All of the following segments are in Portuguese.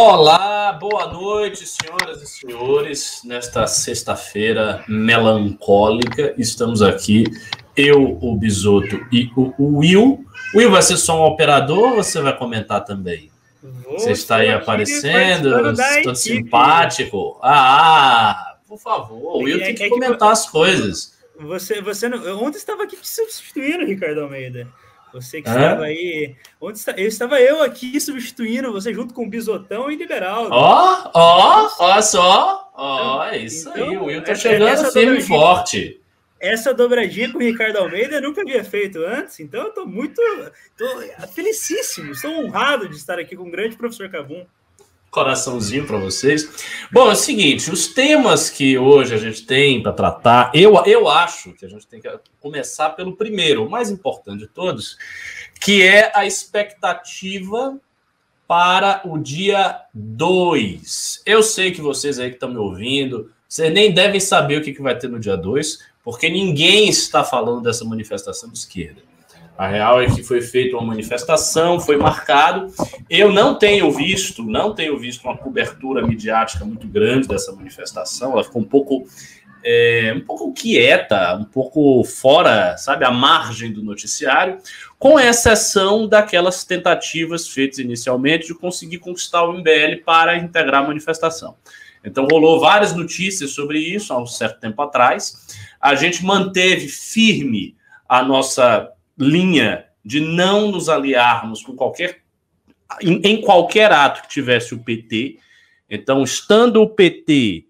Olá, boa noite, senhoras e senhores. Nesta sexta-feira melancólica, estamos aqui, eu, o Bisoto e o Will. Will vai ser só um operador ou você vai comentar também? Vou você está aí aparecendo, todo simpático. Ah, por favor, o Will é, tem que é comentar que... as coisas. Você, você não... Ontem estava aqui substituindo o Ricardo Almeida. Você que estava aí. Onde está, eu estava eu aqui substituindo você junto com o Bisotão e Liberal. Ó, ó, ó só. Ó, é isso então, aí. O Will tá chegando firme e forte. Essa dobradinha com o Ricardo Almeida eu nunca havia feito antes, então eu tô muito. tô felicíssimo, estou honrado de estar aqui com o grande professor Cabum coraçãozinho para vocês. Bom, é o seguinte, os temas que hoje a gente tem para tratar, eu, eu acho que a gente tem que começar pelo primeiro, o mais importante de todos, que é a expectativa para o dia 2. Eu sei que vocês aí que estão me ouvindo, vocês nem devem saber o que, que vai ter no dia 2, porque ninguém está falando dessa manifestação de esquerda. A real é que foi feita uma manifestação, foi marcado. Eu não tenho visto, não tenho visto uma cobertura midiática muito grande dessa manifestação. Ela ficou um pouco, é, um pouco quieta, um pouco fora, sabe, à margem do noticiário, com exceção daquelas tentativas feitas inicialmente de conseguir conquistar o MBL para integrar a manifestação. Então rolou várias notícias sobre isso há um certo tempo atrás. A gente manteve firme a nossa linha de não nos aliarmos com qualquer em, em, qualquer ato que tivesse o PT. Então, estando o PT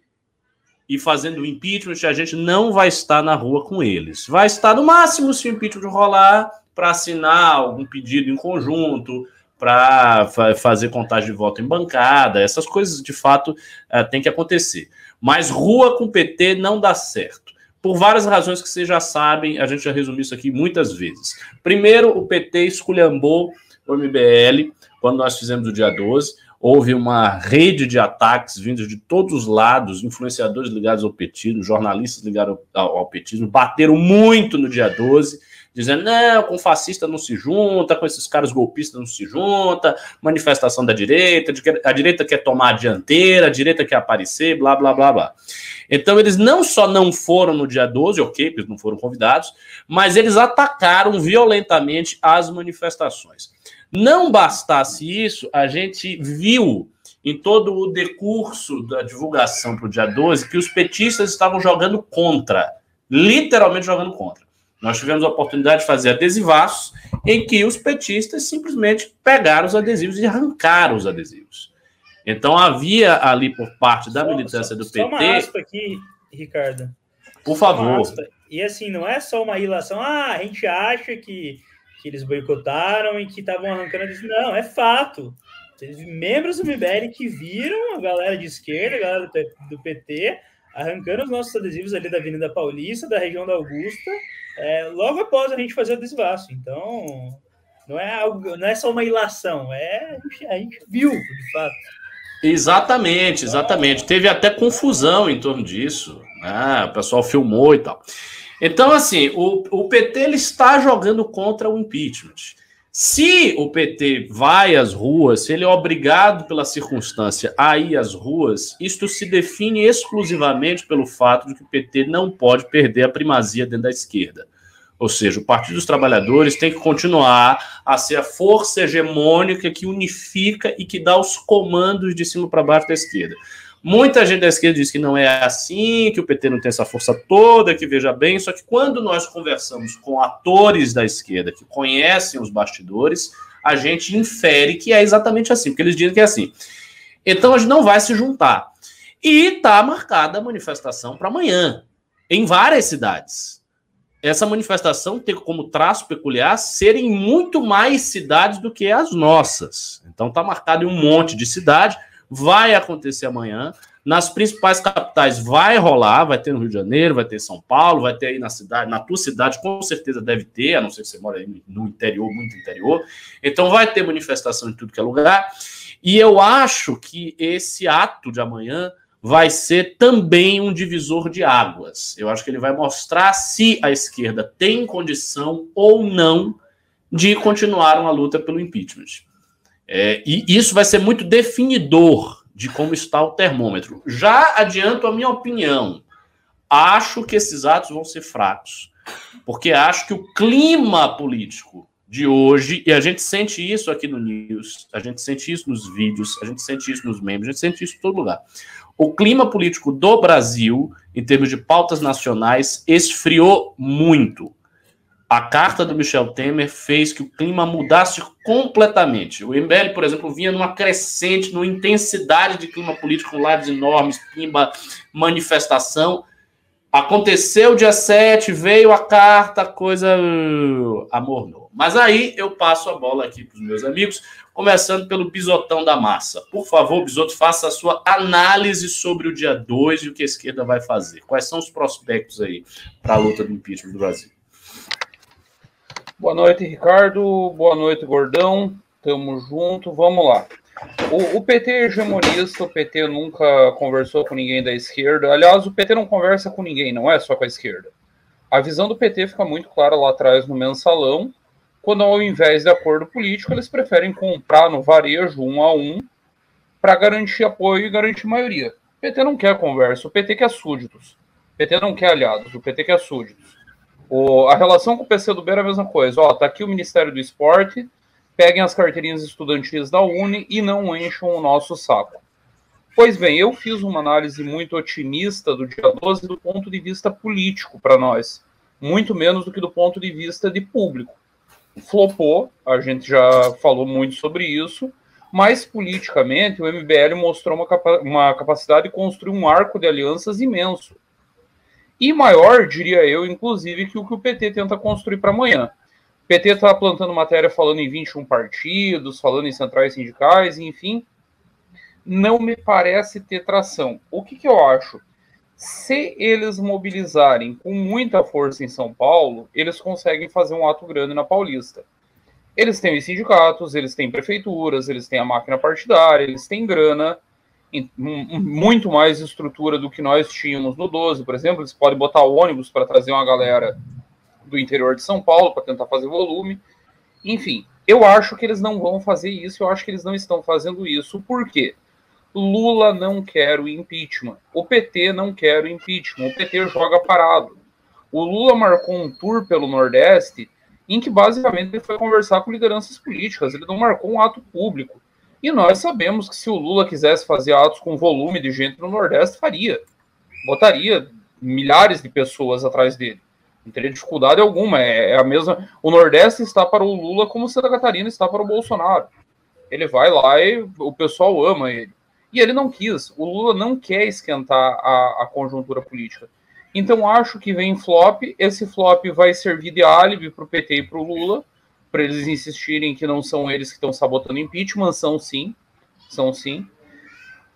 e fazendo o impeachment, a gente não vai estar na rua com eles. Vai estar no máximo se o impeachment rolar para assinar algum pedido em conjunto, para fazer contagem de voto em bancada, essas coisas de fato uh, tem que acontecer. Mas rua com PT não dá certo por várias razões que vocês já sabem, a gente já resumiu isso aqui muitas vezes. Primeiro, o PT esculhambou o MBL quando nós fizemos o dia 12. Houve uma rede de ataques vindos de todos os lados, influenciadores ligados ao petismo, jornalistas ligados ao, ao petismo, bateram muito no dia 12 dizendo, não, com fascista não se junta, com esses caras golpistas não se junta, manifestação da direita, a direita quer tomar a dianteira, a direita quer aparecer, blá, blá, blá, blá. Então, eles não só não foram no dia 12, ok, eles não foram convidados, mas eles atacaram violentamente as manifestações. Não bastasse isso, a gente viu em todo o decurso da divulgação para o dia 12 que os petistas estavam jogando contra, literalmente jogando contra. Nós tivemos a oportunidade de fazer adesivaços em que os petistas simplesmente pegaram os adesivos e arrancaram os adesivos. Então havia ali por parte da só, militância do só, PT. Só uma aspa aqui, Ricardo. Por favor. E assim, não é só uma ilação, ah, a gente acha que, que eles boicotaram e que estavam arrancando adesivos. Não, é fato. Teve membros do MBL que viram a galera de esquerda, a galera do PT, arrancando os nossos adesivos ali da Avenida Paulista, da região da Augusta, é, logo após a gente fazer o desvasto. Então, não é algo, não é só uma ilação, é a gente, viu, de fato. Exatamente, exatamente. Teve até confusão em torno disso. Né? O pessoal filmou e tal. Então, assim, o, o PT ele está jogando contra o impeachment. Se o PT vai às ruas, se ele é obrigado pela circunstância a ir às ruas, isto se define exclusivamente pelo fato de que o PT não pode perder a primazia dentro da esquerda. Ou seja, o Partido dos Trabalhadores tem que continuar a ser a força hegemônica que unifica e que dá os comandos de cima para baixo da esquerda. Muita gente da esquerda diz que não é assim, que o PT não tem essa força toda, que veja bem, só que quando nós conversamos com atores da esquerda que conhecem os bastidores, a gente infere que é exatamente assim, porque eles dizem que é assim. Então a gente não vai se juntar. E está marcada a manifestação para amanhã, em várias cidades. Essa manifestação tem como traço peculiar serem muito mais cidades do que as nossas. Então está marcado em um monte de cidade vai acontecer amanhã. Nas principais capitais vai rolar, vai ter no Rio de Janeiro, vai ter em São Paulo, vai ter aí na cidade, na tua cidade com certeza deve ter, a não ser que você mora aí no interior, muito interior. Então vai ter manifestação em tudo que é lugar. E eu acho que esse ato de amanhã vai ser também um divisor de águas. Eu acho que ele vai mostrar se a esquerda tem condição ou não de continuar uma luta pelo impeachment. É, e isso vai ser muito definidor de como está o termômetro. Já adianto a minha opinião. Acho que esses atos vão ser fracos, porque acho que o clima político de hoje, e a gente sente isso aqui no News, a gente sente isso nos vídeos, a gente sente isso nos membros, a gente sente isso em todo lugar. O clima político do Brasil, em termos de pautas nacionais, esfriou muito. A carta do Michel Temer fez que o clima mudasse completamente. O MBL, por exemplo, vinha numa crescente, numa intensidade de clima político, com lados enormes, pimba, manifestação. Aconteceu dia 7, veio a carta, a coisa uh, amornou. Mas aí eu passo a bola aqui para os meus amigos, começando pelo bisotão da massa. Por favor, Bisoto, faça a sua análise sobre o dia 2 e o que a esquerda vai fazer. Quais são os prospectos aí para a luta do impeachment do Brasil? Boa noite, Ricardo. Boa noite, Gordão. Tamo junto. Vamos lá. O, o, PT é hegemonista, o PT nunca conversou com ninguém da esquerda. Aliás, o PT não conversa com ninguém, não é só com a esquerda. A visão do PT fica muito clara lá atrás no mensalão, quando ao invés de acordo político, eles preferem comprar no varejo um a um para garantir apoio e garantir maioria. O PT não quer conversa, o PT quer súditos. O PT não quer aliados, o PT quer súditos. O, a relação com o PCdoB era a mesma coisa. Ó, tá aqui o Ministério do Esporte, peguem as carteirinhas estudantis da Uni e não encham o nosso saco. Pois bem, eu fiz uma análise muito otimista do dia 12 do ponto de vista político para nós, muito menos do que do ponto de vista de público. Flopou, a gente já falou muito sobre isso, mas politicamente o MBL mostrou uma, capa uma capacidade de construir um arco de alianças imenso e maior, diria eu, inclusive, que o que o PT tenta construir para amanhã. O PT está plantando matéria falando em 21 partidos, falando em centrais sindicais, enfim. Não me parece ter tração. O que, que eu acho? Se eles mobilizarem com muita força em São Paulo, eles conseguem fazer um ato grande na Paulista. Eles têm os sindicatos, eles têm prefeituras, eles têm a máquina partidária, eles têm grana, muito mais estrutura do que nós tínhamos no 12, por exemplo. Eles podem botar ônibus para trazer uma galera do interior de São Paulo para tentar fazer volume. Enfim, eu acho que eles não vão fazer isso, eu acho que eles não estão fazendo isso. Por quê? Lula não quer o impeachment. O PT não quer o impeachment. O PT joga parado. O Lula marcou um tour pelo Nordeste em que basicamente ele foi conversar com lideranças políticas. Ele não marcou um ato público. E nós sabemos que se o Lula quisesse fazer atos com volume de gente no Nordeste, faria. Botaria milhares de pessoas atrás dele. Não teria dificuldade alguma. É, é a mesma. O Nordeste está para o Lula como Santa Catarina está para o Bolsonaro. Ele vai lá e o pessoal ama ele. E ele não quis. O Lula não quer esquentar a, a conjuntura política. Então acho que vem flop. Esse flop vai servir de álibi para o PT e para o Lula para eles insistirem que não são eles que estão sabotando impeachment, são sim, são sim.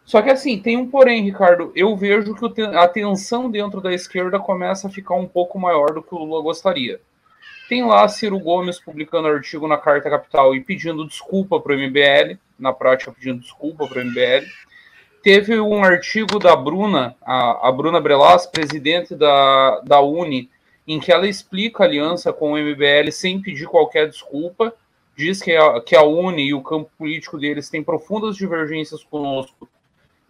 Só que assim, tem um porém, Ricardo, eu vejo que a tensão dentro da esquerda começa a ficar um pouco maior do que o Lula gostaria. Tem lá Ciro Gomes publicando artigo na Carta Capital e pedindo desculpa para o MBL, na prática pedindo desculpa para o MBL. Teve um artigo da Bruna, a, a Bruna Brelas, presidente da, da Uni, em que ela explica a aliança com o MBL sem pedir qualquer desculpa, diz que a, que a UNE e o campo político deles têm profundas divergências conosco,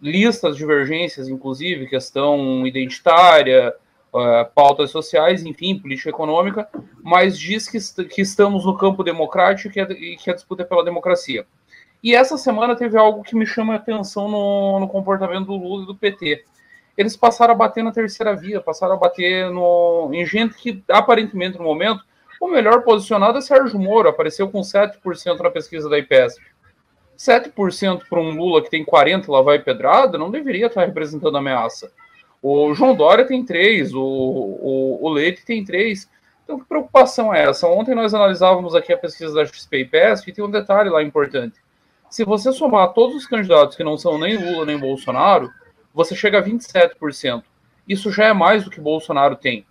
listas divergências, inclusive, questão identitária, uh, pautas sociais, enfim, política econômica, mas diz que, que estamos no campo democrático e que, a, e que a disputa é pela democracia. E essa semana teve algo que me chama a atenção no, no comportamento do Lula e do PT eles passaram a bater na terceira via, passaram a bater no, em gente que, aparentemente, no momento, o melhor posicionado é Sérgio Moro, apareceu com 7% na pesquisa da IPESP. 7% para um Lula que tem 40 lá vai pedrada, não deveria estar representando ameaça. O João Dória tem 3, o, o, o Leite tem 3. Então, que preocupação é essa? Ontem nós analisávamos aqui a pesquisa da XP e PESP e tem um detalhe lá importante. Se você somar todos os candidatos que não são nem Lula nem Bolsonaro, você chega a 27%. Isso já é mais do que Bolsonaro tem.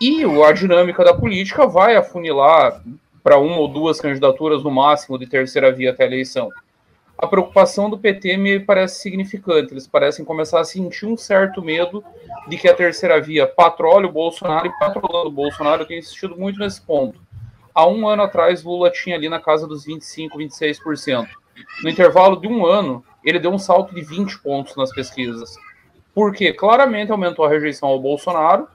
E a dinâmica da política vai afunilar para uma ou duas candidaturas no máximo de terceira via até a eleição. A preocupação do PT me parece significante. Eles parecem começar a sentir um certo medo de que a terceira via patrole o Bolsonaro e patrolando o Bolsonaro. Eu tenho insistido muito nesse ponto. Há um ano atrás, Lula tinha ali na casa dos 25%, 26%. no intervalo de um ano, ele deu um salto de 20 pontos nas pesquisas. Porque claramente aumentou a rejeição ao Bolsonaro,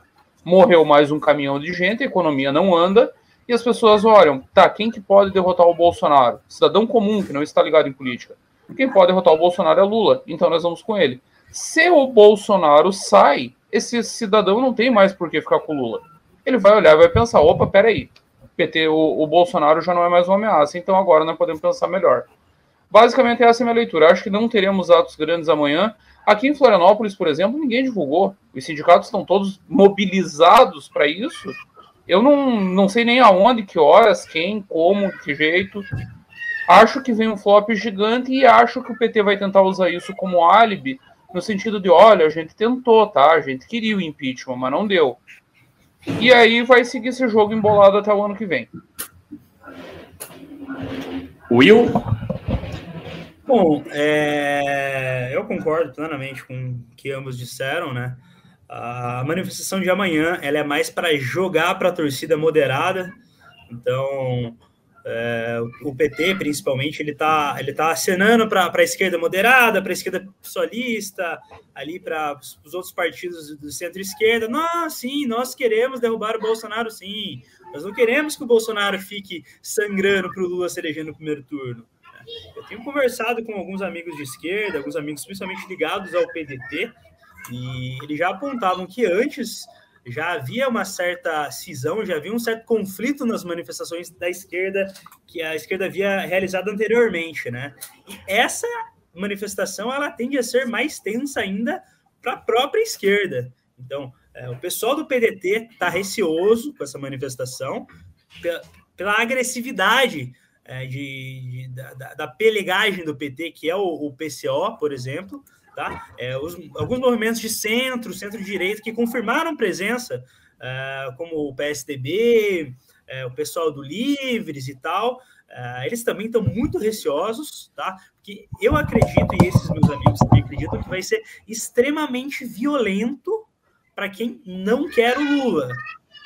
morreu mais um caminhão de gente, a economia não anda, e as pessoas olham, tá, quem que pode derrotar o Bolsonaro? Cidadão comum, que não está ligado em política. Quem pode derrotar o Bolsonaro é Lula, então nós vamos com ele. Se o Bolsonaro sai, esse cidadão não tem mais por que ficar com o Lula. Ele vai olhar e vai pensar, opa, peraí, PT, o, o Bolsonaro já não é mais uma ameaça, então agora nós podemos pensar melhor. Basicamente, essa é a minha leitura. Acho que não teremos atos grandes amanhã. Aqui em Florianópolis, por exemplo, ninguém divulgou. Os sindicatos estão todos mobilizados para isso. Eu não, não sei nem aonde, que horas, quem, como, que jeito. Acho que vem um flop gigante e acho que o PT vai tentar usar isso como álibi, no sentido de: olha, a gente tentou, tá? A gente queria o impeachment, mas não deu. E aí vai seguir esse jogo embolado até o ano que vem. Will? Bom, é... eu concordo plenamente com o que ambos disseram, né? A manifestação de amanhã ela é mais para jogar para a torcida moderada. Então, é, o PT, principalmente, ele está ele tá acenando para a esquerda moderada, para a esquerda socialista, ali para os outros partidos do centro-esquerda. Nós, sim, nós queremos derrubar o Bolsonaro, sim. Nós não queremos que o Bolsonaro fique sangrando para o Lula se eleger no primeiro turno. Eu tenho conversado com alguns amigos de esquerda, alguns amigos principalmente ligados ao PDT, e eles já apontavam que antes já havia uma certa cisão, já havia um certo conflito nas manifestações da esquerda que a esquerda havia realizado anteriormente, né? E essa manifestação ela tende a ser mais tensa ainda para a própria esquerda. Então, é, o pessoal do PDT está receoso com essa manifestação pela, pela agressividade é, de, de da, da, pelegagem do PT, que é o, o PCO, por exemplo, tá? É, os, alguns movimentos de centro, centro-direita, que confirmaram presença, é, como o PSDB, é, o pessoal do Livres e tal, é, eles também estão muito receosos, tá? Porque eu acredito, e esses meus amigos também acreditam, que vai ser extremamente violento para quem não quer o Lula,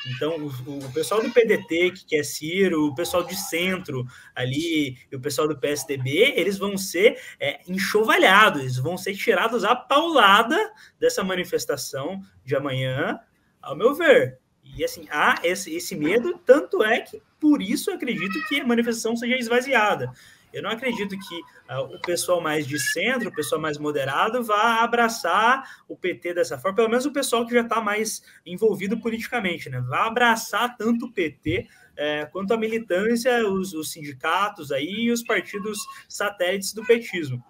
então, o, o, pessoal do PDT, que quer Ciro, o pessoal de centro ali, e o pessoal do PSDB, eles vão ser é, enxovalhados, eles vão ser tirados à paulada dessa manifestação de amanhã, ao meu ver. E assim, há esse, esse medo, tanto é que por isso acredito que a manifestação seja esvaziada. Eu não acredito que uh, o pessoal mais de centro, o pessoal mais moderado, vá abraçar o PT dessa forma, pelo menos o pessoal que já está mais envolvido politicamente, né? Vai abraçar tanto o PT é, quanto a militância, os, os, sindicatos aí e os partidos satélites do petismo.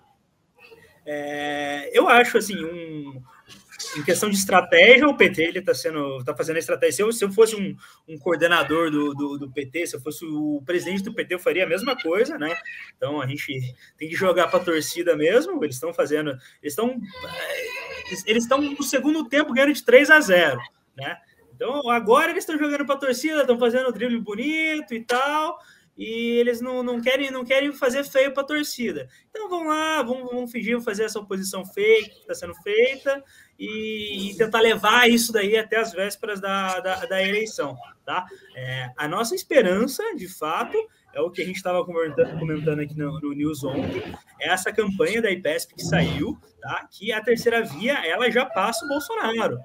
É, eu acho assim um, em questão de estratégia, o PT ele está sendo, tá fazendo a estratégia. Se eu, se eu fosse um, um coordenador do, do, do, PT, se eu fosse o presidente do PT, eu faria a mesma coisa, né? Então a gente tem que jogar para a torcida mesmo. Eles estão fazendo, eles estão, eles estão no segundo tempo ganhando de 3 a 0, né? Então agora eles estão jogando para a torcida, estão fazendo o drible bonito e tal e eles não, não querem não querem fazer feio para a torcida. Então vão lá, vão, vão fingir fazer essa oposição fake que está sendo feita e, e, tentar levar isso daí até as vésperas da, da, da eleição. Tá? É, a nossa esperança, de fato, é o que a gente estava comentando, comentando, aqui no, no, News ontem, é essa campanha da IPESP que saiu, tá? que a terceira via ela já passa o Bolsonaro.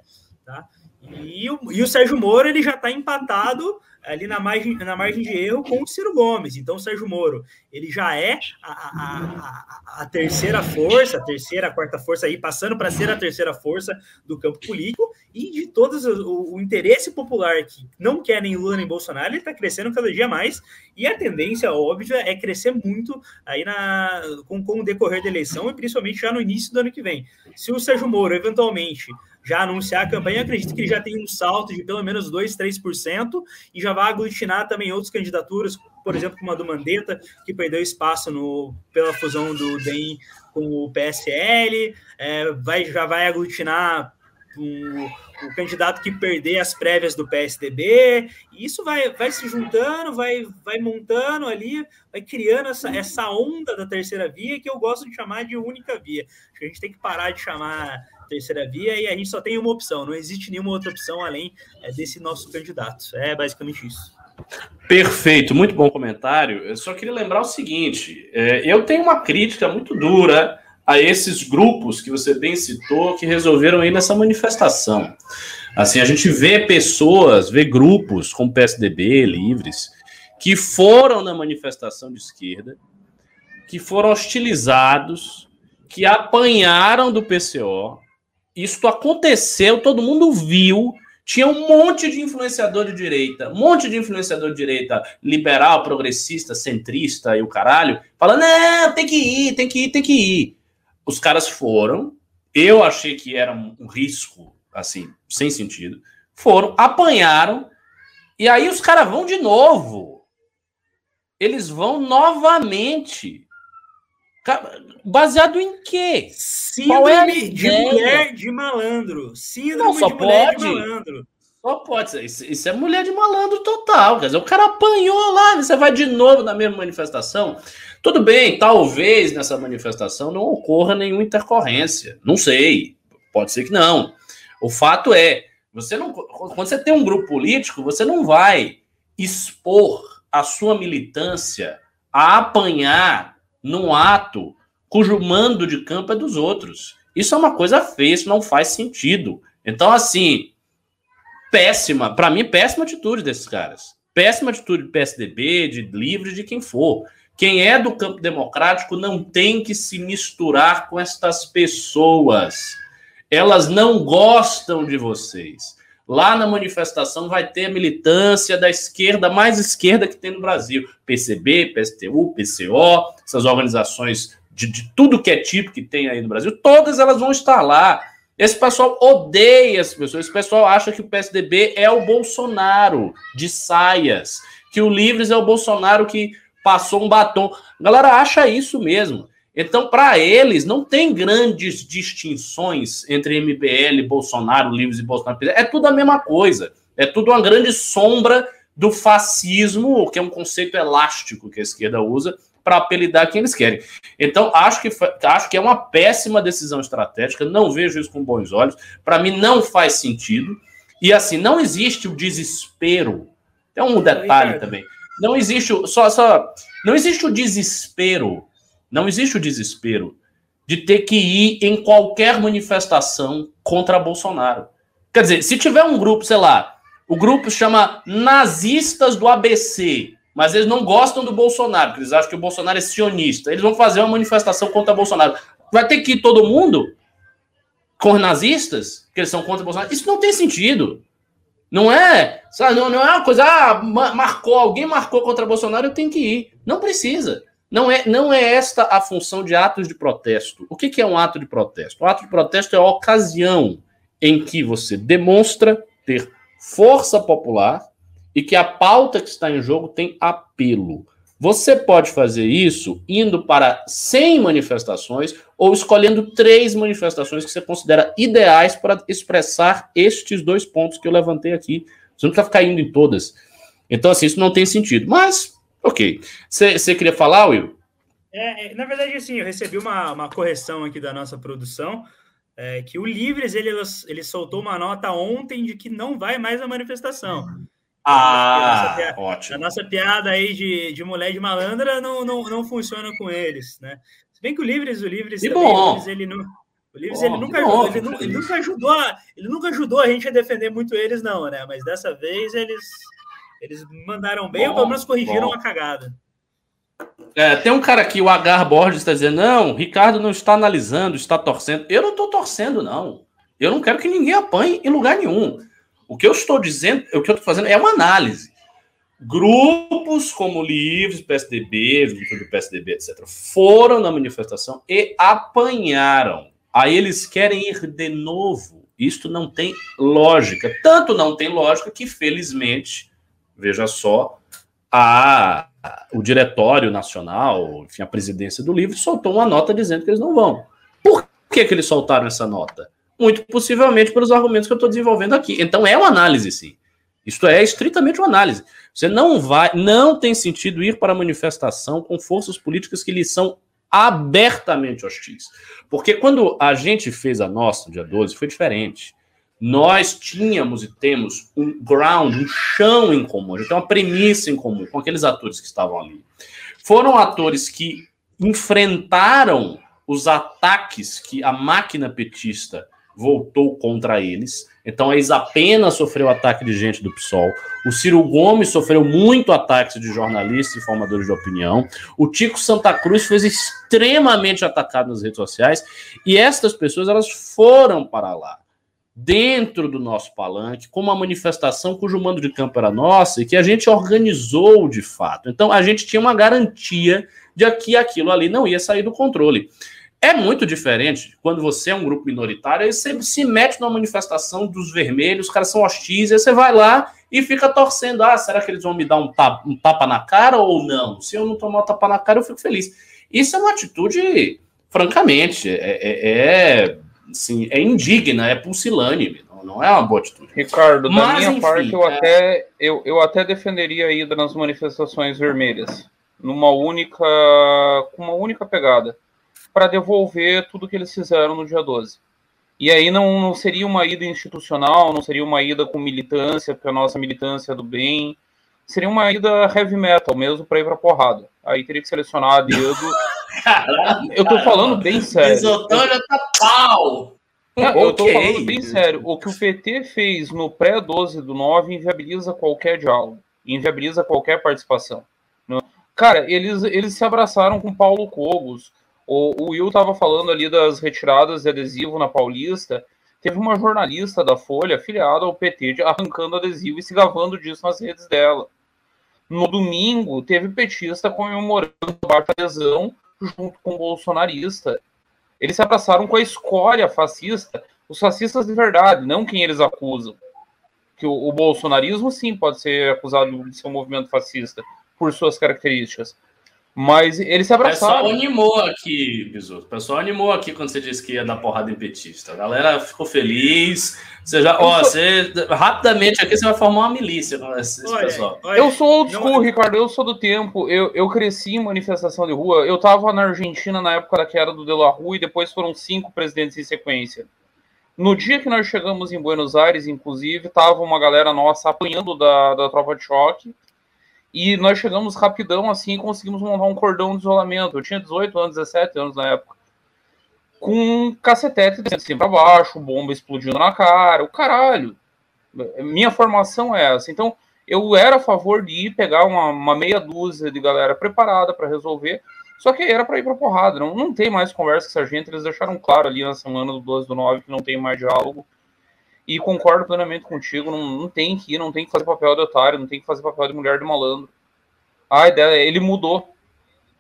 Tá? E o, e o Sérgio Moro ele já está empatado ali na margem, na margem de erro com o Ciro Gomes. Então, o Sérgio Moro, ele já é a, a, a, a terceira força, a terceira, a quarta força aí, passando para ser a terceira força do campo político e de todos o, o interesse popular que não quer nem Lula nem Bolsonaro, ele está crescendo cada dia mais e a tendência óbvia é crescer muito aí na, com, com o decorrer da eleição e principalmente já no início do ano que vem. Se o Sérgio Moro eventualmente já anunciar a campanha, acredito que ele já tem um salto de pelo menos 2, 3% e já vai aglutinar também outras candidaturas, por exemplo, como a do Mandetta, que perdeu espaço no, pela fusão do DEM com o PSL, é, vai, já vai aglutinar um, o candidato que perder as prévias do PSDB, e isso vai, vai se juntando, vai, vai montando ali, vai criando essa, essa onda da terceira via que eu gosto de chamar de única via. A gente tem que parar de chamar terceira via e a gente só tem uma opção, não existe nenhuma outra opção além é, desse nosso candidato. É basicamente isso. Perfeito, muito bom comentário. Eu só queria lembrar o seguinte: é, eu tenho uma crítica muito dura a esses grupos que você bem citou que resolveram ir nessa manifestação. Assim, a gente vê pessoas, vê grupos como PSDB, Livres, que foram na manifestação de esquerda, que foram hostilizados, que apanharam do PCO. Isso aconteceu, todo mundo viu. Tinha um monte de influenciador de direita, um monte de influenciador de direita, liberal, progressista, centrista e o caralho, falando: não, tem que ir, tem que ir, tem que ir. Os caras foram. Eu achei que era um risco, assim, sem sentido. Foram, apanharam, e aí os caras vão de novo. Eles vão novamente. Baseado em quê? Síndrome é de mulher de malandro. Síndrome Não, só de mulher pode. de malandro. Só pode ser. Isso, isso, é mulher de malandro total. Quer dizer, o cara apanhou lá, você vai de novo na mesma manifestação. Tudo bem, talvez nessa manifestação não ocorra nenhuma intercorrência. Não sei. Pode ser que não. O fato é, você não, quando você tem um grupo político, você não vai expor a sua militância a apanhar num ato cujo mando de campo é dos outros. Isso é uma coisa feia, isso não faz sentido. Então, assim, péssima, para mim, péssima atitude desses caras. Péssima atitude do PSDB, de livre, de quem for. Quem é do campo democrático não tem que se misturar com estas pessoas. Elas não gostam de vocês. Lá na manifestação vai ter a militância da esquerda mais esquerda que tem no Brasil. PCB, PSTU, PCO, essas organizações de, de tudo que é tipo que tem aí no Brasil, todas elas vão estar lá. Esse pessoal odeia as pessoas. Esse pessoal acha que o PSDB é o Bolsonaro de saias, que o Livres é o Bolsonaro que passou um batom. A galera acha isso mesmo. Então, para eles, não tem grandes distinções entre MBL, Bolsonaro, Livres e Bolsonaro. É tudo a mesma coisa. É tudo uma grande sombra do fascismo, que é um conceito elástico que a esquerda usa para apelidar quem eles querem. Então, acho que, acho que é uma péssima decisão estratégica, não vejo isso com bons olhos. Para mim, não faz sentido. E assim, não existe o desespero. Tem um detalhe também. Não existe só, só não existe o desespero não existe o desespero de ter que ir em qualquer manifestação contra Bolsonaro. Quer dizer, se tiver um grupo, sei lá, o grupo chama Nazistas do ABC, mas eles não gostam do Bolsonaro, porque eles acham que o Bolsonaro é sionista. Eles vão fazer uma manifestação contra Bolsonaro. Vai ter que ir todo mundo com nazistas, que eles são contra Bolsonaro? Isso não tem sentido. Não é, sabe, não, não é uma coisa, ah, marcou, alguém marcou contra Bolsonaro, eu tenho que ir. Não precisa. Não é, não é esta a função de atos de protesto. O que, que é um ato de protesto? O ato de protesto é a ocasião em que você demonstra ter força popular e que a pauta que está em jogo tem apelo. Você pode fazer isso indo para 100 manifestações ou escolhendo três manifestações que você considera ideais para expressar estes dois pontos que eu levantei aqui. Você não precisa ficar indo em todas. Então, assim, isso não tem sentido. Mas Ok. Você queria falar, Will? É, é, na verdade, assim, eu recebi uma, uma correção aqui da nossa produção, é, que o Livres, ele, ele soltou uma nota ontem de que não vai mais à manifestação. Ah, a piada, ótimo. A nossa piada aí de, de mulher de malandra não, não, não funciona com eles, né? Se bem que o Livres, o Livres, também, bom. Livres ele não... O Livres, bom, ele, nunca, bom, ele, ele, nunca ajudou a, ele nunca ajudou a gente a defender muito eles, não, né? Mas dessa vez eles eles mandaram bem bom, ou pelo menos corrigiram bom. a cagada. É, tem um cara aqui, o Agar Borges, está dizendo: não, Ricardo não está analisando, está torcendo. Eu não estou torcendo, não. Eu não quero que ninguém apanhe em lugar nenhum. O que eu estou dizendo, o que eu estou fazendo é uma análise. Grupos como Livres, PSDB, do PSDB, etc., foram na manifestação e apanharam. Aí eles querem ir de novo. Isto não tem lógica. Tanto não tem lógica que, felizmente, Veja só, a, o Diretório Nacional, enfim, a presidência do livro, soltou uma nota dizendo que eles não vão. Por que, que eles soltaram essa nota? Muito possivelmente pelos argumentos que eu estou desenvolvendo aqui. Então é uma análise, sim. Isto é estritamente uma análise. Você não vai, não tem sentido ir para a manifestação com forças políticas que lhe são abertamente hostis. Porque quando a gente fez a nossa, no dia 12, foi diferente. Nós tínhamos e temos um ground, um chão em comum, a gente tem uma premissa em comum com aqueles atores que estavam ali. Foram atores que enfrentaram os ataques que a máquina petista voltou contra eles. Então a Isapena sofreu ataque de gente do PSOL, o Ciro Gomes sofreu muito ataque de jornalistas e formadores de opinião, o Tico Santa Cruz foi extremamente atacado nas redes sociais, e estas pessoas elas foram para lá dentro do nosso palanque, com uma manifestação cujo mando de campo era nossa e que a gente organizou de fato. Então a gente tinha uma garantia de que aquilo ali não ia sair do controle. É muito diferente quando você é um grupo minoritário, aí você se mete numa manifestação dos vermelhos, os caras são hostis, aí você vai lá e fica torcendo. Ah, será que eles vão me dar um tapa, um tapa na cara ou não? Se eu não tomar um tapa na cara, eu fico feliz. Isso é uma atitude, francamente, é, é, é assim, é indigna, é pusilânime, não, não é uma boa atitude. Ricardo, Mas, da minha enfim, parte, eu, é... até, eu, eu até defenderia a ida nas manifestações vermelhas, numa única, com uma única pegada, para devolver tudo que eles fizeram no dia 12. E aí não, não seria uma ida institucional, não seria uma ida com militância, porque a nossa militância é do bem, seria uma ida heavy metal mesmo para ir para porrada. Aí teria que selecionar a dedo Caralho, eu tô falando bem sério. Isotônia tá pau! eu tô falando bem sério. O que o PT fez no pré-12 do 9 inviabiliza qualquer diálogo, inviabiliza qualquer participação. Né? Cara, eles, eles se abraçaram com Paulo Cobos. O, o Will tava falando ali das retiradas de adesivo na Paulista. Teve uma jornalista da Folha afiliada ao PT arrancando adesivo e se gravando disso nas redes dela. No domingo, teve petista comemorando baixa adesão junto com o bolsonarista. Eles se abraçaram com a escória fascista, os fascistas de verdade, não quem eles acusam. Que o, o bolsonarismo, sim, pode ser acusado de ser um movimento fascista, por suas características. Mas ele se abraçaram. O pessoal animou aqui, Bisoto. O pessoal animou aqui quando você disse que ia dar porrada em petista. A galera ficou feliz. Você já, ó, você, rapidamente aqui você vai formar uma milícia com esse, olha, pessoal. Olha, eu sou old school, não... Ricardo. Eu sou do tempo. Eu, eu cresci em manifestação de rua. Eu tava na Argentina na época da queda do De La Rua e depois foram cinco presidentes em sequência. No dia que nós chegamos em Buenos Aires, inclusive, tava uma galera nossa apanhando da, da tropa de choque e nós chegamos rapidão assim e conseguimos montar um cordão de isolamento. Eu tinha 18 anos, 17 anos na época. Com um cacetete descendo assim para baixo, bomba explodindo na cara, o caralho. Minha formação é essa. Então, eu era a favor de ir pegar uma, uma meia dúzia de galera preparada para resolver, só que era para ir para porrada. Não, não tem mais conversa com essa gente. Eles deixaram claro ali na semana do 12 do 9 que não tem mais diálogo. E concordo plenamente contigo, não, não tem que ir, não tem que fazer papel de otário, não tem que fazer papel de mulher de malandro. A ideia, ele mudou.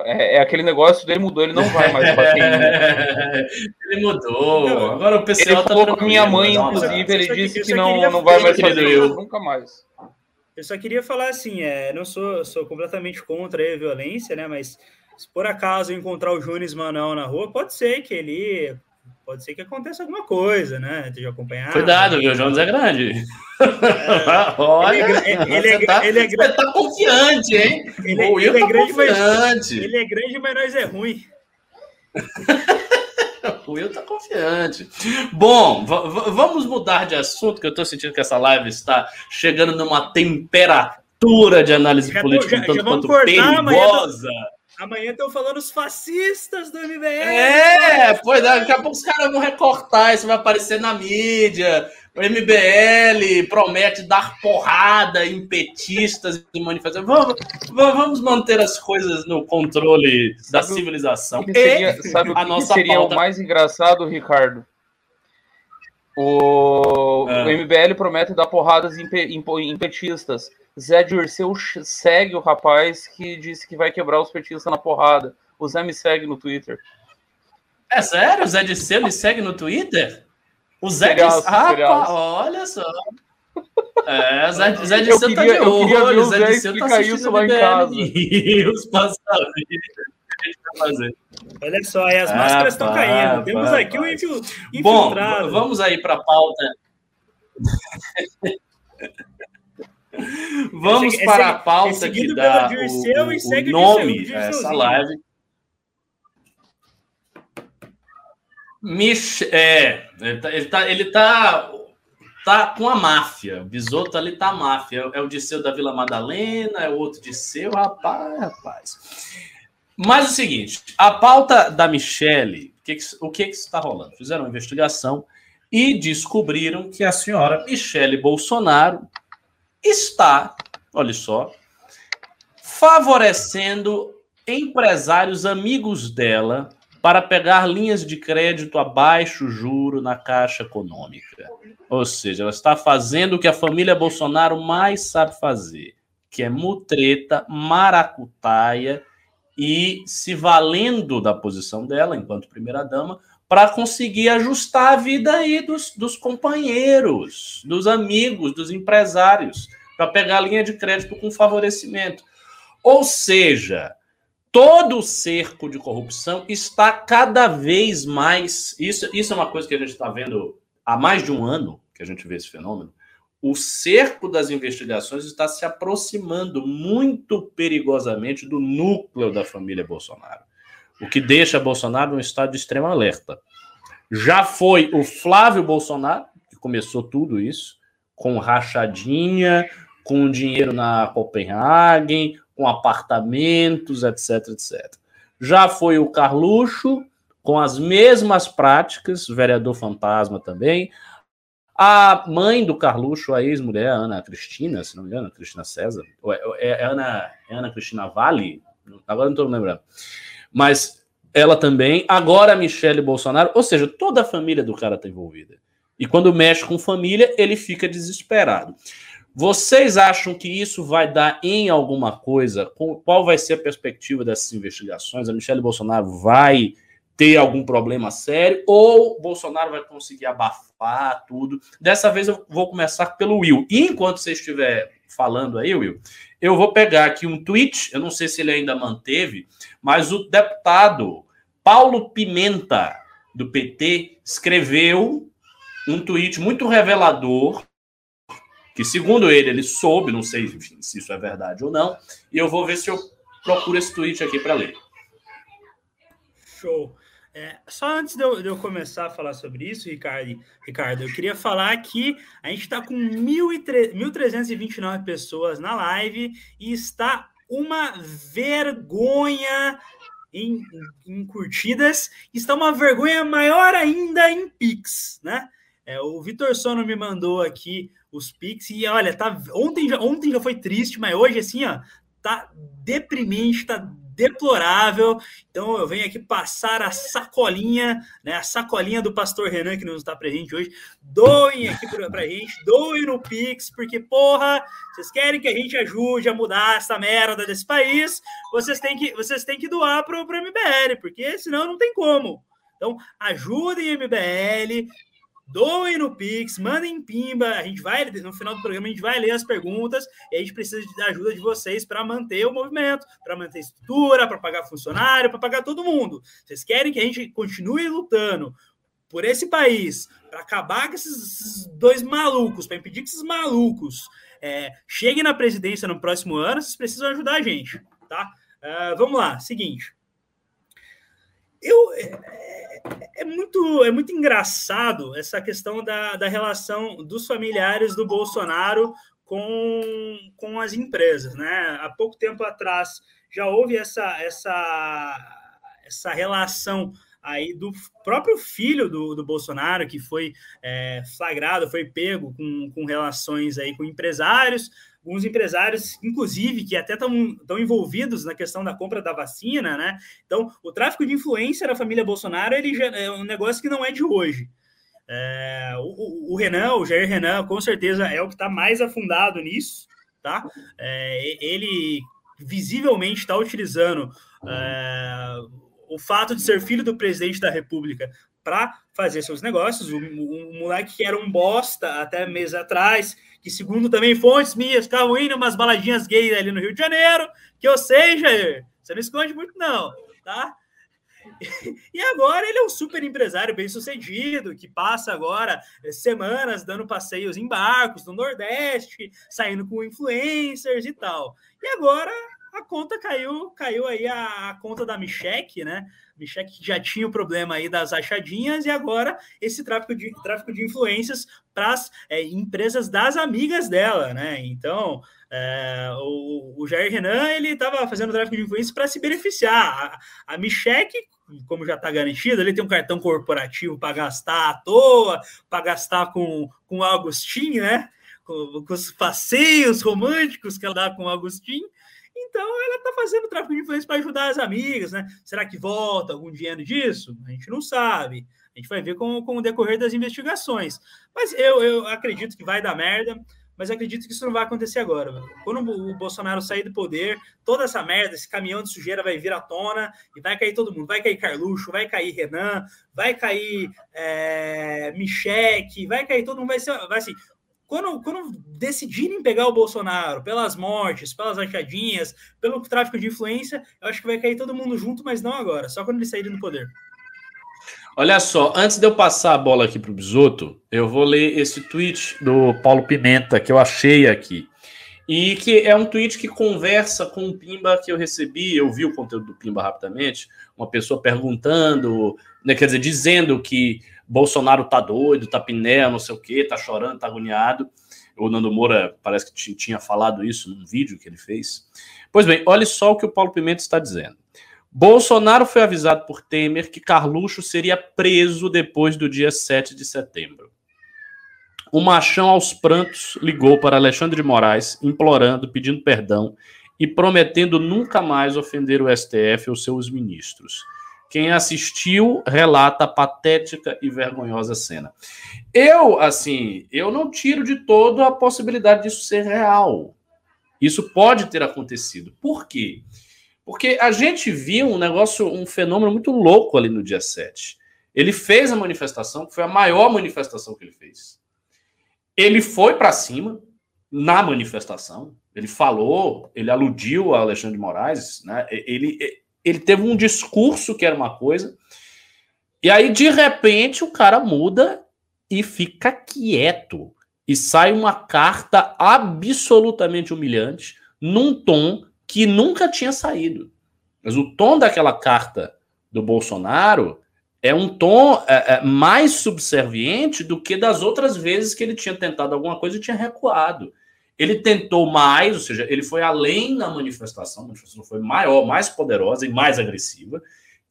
É, é, aquele negócio dele mudou, ele não vai mais bater em Ele mudou. Agora o pessoal ele tá falou com minha mãe, inclusive, ele disse que não, não vai mais fazer isso, nunca mais. Eu só queria falar assim, é, não sou, sou completamente contra a violência, né? Mas se por acaso encontrar o Jones Manão na rua, pode ser que ele pode ser que aconteça alguma coisa, né? De acompanhar. Cuidado, viu? O Jones é grande. É, Olha, ele, é, ele, tá, ele é grande. Você tá confiante, hein? Ele, o Will ele é tá grande, confiante. Mas, ele é grande, mas nós é ruim. o Will tá confiante. Bom, vamos mudar de assunto, que eu tô sentindo que essa live está chegando numa temperatura de análise já política tô, já, um tanto quanto perigosa. Amanhã estão falando os fascistas do MBL. É, pois é, daqui a pouco os caras vão recortar, isso vai aparecer na mídia. O MBL promete dar porrada em petistas e manifestações. Vamos, vamos manter as coisas no controle da civilização. Que seria, sabe o que, que seria pauta... o mais engraçado, Ricardo? O, é. o MBL promete dar porradas em, em, em petistas. Zé Dirceu segue o rapaz que disse que vai quebrar os petistas na porrada. O Zé me segue no Twitter. É sério? O Zé Dirceu me segue no Twitter? O Zé Dirceu. Ah, olha só. É, Zé, Zé Dirceu tá de olho. Zé Dirceu tá assistindo isso lá em casa. News, Olha só, aí as ah, máscaras estão caindo. Temos aqui o infiltrado. Bom, vamos aí para a pauta. Vamos esse, para a pauta é que dá o, o, o nome dessa live. Mich é, ele tá, ele tá, ele tá tá com a máfia. O Bisoto ali tá a máfia. É o Disseu da Vila Madalena, é o outro Disseu, rapaz, rapaz. Mas o seguinte, a pauta da Michelle, o que, que, o que, que está rolando? Fizeram uma investigação e descobriram que a senhora Michele Bolsonaro está, olha só, favorecendo empresários amigos dela para pegar linhas de crédito a baixo juro na Caixa Econômica. Ou seja, ela está fazendo o que a família Bolsonaro mais sabe fazer, que é mutreta, maracutaia e se valendo da posição dela enquanto primeira-dama para conseguir ajustar a vida aí dos, dos companheiros, dos amigos, dos empresários, para pegar a linha de crédito com favorecimento. Ou seja, todo o cerco de corrupção está cada vez mais. Isso, isso é uma coisa que a gente está vendo há mais de um ano que a gente vê esse fenômeno. O cerco das investigações está se aproximando muito perigosamente do núcleo da família Bolsonaro o que deixa Bolsonaro num estado de extremo alerta. Já foi o Flávio Bolsonaro, que começou tudo isso, com rachadinha, com dinheiro na Copenhagen, com apartamentos, etc, etc. Já foi o Carluxo, com as mesmas práticas, vereador fantasma também. A mãe do Carluxo, a ex-mulher, Ana Cristina, se não me engano, Cristina César, é, é, Ana, é Ana Cristina Vale, agora não estou lembrando mas ela também, agora a Michelle Bolsonaro, ou seja, toda a família do cara está envolvida. E quando mexe com família, ele fica desesperado. Vocês acham que isso vai dar em alguma coisa? Qual vai ser a perspectiva dessas investigações? A Michelle Bolsonaro vai ter algum problema sério ou Bolsonaro vai conseguir abafar tudo? Dessa vez eu vou começar pelo Will. E enquanto você estiver falando aí, Will, eu vou pegar aqui um tweet, eu não sei se ele ainda manteve, mas o deputado Paulo Pimenta, do PT, escreveu um tweet muito revelador, que segundo ele, ele soube, não sei enfim, se isso é verdade ou não, e eu vou ver se eu procuro esse tweet aqui para ler. Show. É, só antes de eu, de eu, começar a falar sobre isso, Ricardo, Ricardo, eu queria falar que a gente está com 1.329 pessoas na live e está uma vergonha em, em, curtidas, está uma vergonha maior ainda em Pix, né? É, o Vitor Sono me mandou aqui os Pix e olha, tá, ontem, já, ontem já foi triste, mas hoje assim, ó, tá deprimente, tá deplorável. Então eu venho aqui passar a sacolinha, né? A sacolinha do pastor Renan, que não está presente hoje. Doem aqui para a gente, doem no Pix, porque, porra, vocês querem que a gente ajude a mudar essa merda desse país, vocês têm que, vocês têm que doar para o MBL, porque senão não tem como. Então, ajudem o MBL, doem no Pix, mandem pimba. A gente vai, no final do programa, a gente vai ler as perguntas e a gente precisa da ajuda de vocês para manter o movimento, para manter a estrutura, para pagar funcionário, para pagar todo mundo. Vocês querem que a gente continue lutando por esse país, para acabar com esses dois malucos, para impedir que esses malucos é, cheguem na presidência no próximo ano, vocês precisam ajudar a gente, tá? Uh, vamos lá, seguinte. Eu, é, é, muito, é muito engraçado essa questão da, da relação dos familiares do Bolsonaro com, com as empresas. Né? Há pouco tempo atrás já houve essa, essa, essa relação aí do próprio filho do, do Bolsonaro, que foi é, flagrado, foi pego com, com relações aí com empresários, alguns empresários, inclusive, que até estão envolvidos na questão da compra da vacina, né? Então, o tráfico de influência da família Bolsonaro ele já é um negócio que não é de hoje. É, o, o, Renan, o Jair Renan, com certeza é o que está mais afundado nisso, tá? É, ele visivelmente está utilizando é, o fato de ser filho do presidente da República para fazer seus negócios. O, o, o, moleque que era um bosta até mês atrás, que segundo também fontes minhas, estavam indo umas baladinhas gays ali no Rio de Janeiro, que ou seja, você não esconde muito não, tá? E agora ele é um super empresário bem sucedido, que passa agora semanas dando passeios em barcos no Nordeste, saindo com influencers e tal. E agora a conta caiu, caiu aí a, a conta da Michek, né? Michek já tinha o problema aí das achadinhas e agora esse tráfico de, tráfico de influências para as é, empresas das amigas dela, né? Então, é, o, o Jair Renan ele estava fazendo tráfico de influências para se beneficiar. A, a como já está garantido, ele tem um cartão corporativo para gastar à toa, para gastar com, com o Agostinho, né? Com, com os passeios românticos que ela dá com o Agostinho. Então, ela está fazendo tráfico de influência para ajudar as amigas, né? Será que volta algum dinheiro disso? A gente não sabe. A gente vai ver com, com o decorrer das investigações. Mas eu, eu acredito que vai dar merda, mas acredito que isso não vai acontecer agora. Quando o Bolsonaro sair do poder, toda essa merda, esse caminhão de sujeira vai vir à tona e vai cair todo mundo. Vai cair Carluxo, vai cair Renan, vai cair é, Michele, vai cair todo mundo. Vai ser, vai assim, quando, quando decidirem pegar o Bolsonaro pelas mortes, pelas achadinhas, pelo tráfico de influência, eu acho que vai cair todo mundo junto, mas não agora, só quando eles saírem do poder. Olha só, antes de eu passar a bola aqui para o Bisoto, eu vou ler esse tweet do Paulo Pimenta que eu achei aqui. E que é um tweet que conversa com o Pimba que eu recebi. Eu vi o conteúdo do Pimba rapidamente. Uma pessoa perguntando, né, quer dizer, dizendo que Bolsonaro tá doido, tá piné, não sei o quê, tá chorando, tá agoniado. O Nando Moura parece que tinha falado isso num vídeo que ele fez. Pois bem, olha só o que o Paulo Pimenta está dizendo. Bolsonaro foi avisado por Temer que Carluxo seria preso depois do dia 7 de setembro. O machão aos prantos ligou para Alexandre de Moraes, implorando, pedindo perdão e prometendo nunca mais ofender o STF ou seus ministros. Quem assistiu relata a patética e vergonhosa cena. Eu, assim, eu não tiro de todo a possibilidade disso ser real. Isso pode ter acontecido. Por quê? Porque a gente viu um negócio, um fenômeno muito louco ali no dia 7. Ele fez a manifestação, que foi a maior manifestação que ele fez. Ele foi para cima na manifestação, ele falou, ele aludiu a Alexandre de Moraes, né? Ele, ele teve um discurso que era uma coisa, e aí de repente o cara muda e fica quieto. E sai uma carta absolutamente humilhante, num tom que nunca tinha saído. Mas o tom daquela carta do Bolsonaro é um tom é, é, mais subserviente do que das outras vezes que ele tinha tentado alguma coisa e tinha recuado. Ele tentou mais, ou seja, ele foi além na manifestação, a manifestação foi maior, mais poderosa e mais agressiva,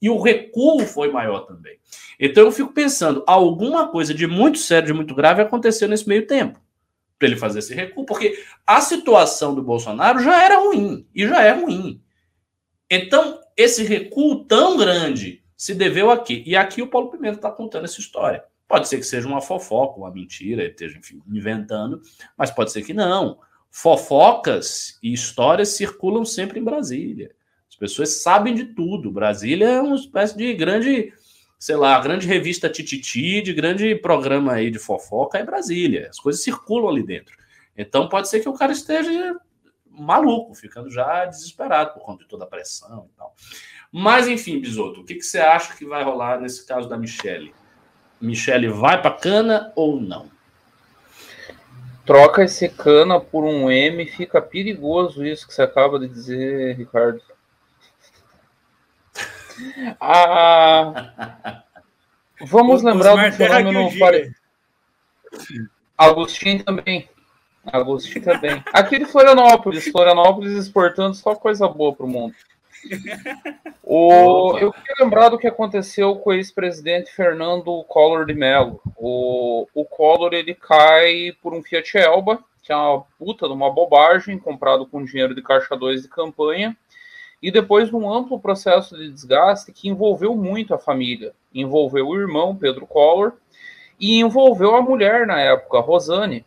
e o recuo foi maior também. Então eu fico pensando, alguma coisa de muito sério, de muito grave aconteceu nesse meio tempo para ele fazer esse recuo, porque a situação do Bolsonaro já era ruim e já é ruim. Então, esse recuo tão grande se deveu aqui. E aqui o Paulo Pimenta está contando essa história. Pode ser que seja uma fofoca, uma mentira, ele esteja, enfim, inventando, mas pode ser que não. Fofocas e histórias circulam sempre em Brasília. As pessoas sabem de tudo. Brasília é uma espécie de grande, sei lá, grande revista Tititi, de grande programa aí de fofoca é Brasília. As coisas circulam ali dentro. Então pode ser que o cara esteja maluco, ficando já desesperado por conta de toda a pressão e tal. Mas enfim, Bisoto, o que, que você acha que vai rolar nesse caso da Michelle? Michele vai para cana ou não? Troca esse cana por um M, fica perigoso isso que você acaba de dizer, Ricardo. Ah, vamos o, lembrar do fenômeno. Pare... Agostinho também. Agostinho também. Aqui de Florianópolis, Florianópolis exportando só coisa boa para o mundo. O, eu queria lembrar do que aconteceu com o ex-presidente Fernando Collor de Mello. O, o Collor ele cai por um Fiat Elba, que é uma puta de uma bobagem, comprado com dinheiro de caixa 2 de campanha, e depois de um amplo processo de desgaste que envolveu muito a família. Envolveu o irmão, Pedro Collor, e envolveu a mulher na época, Rosane,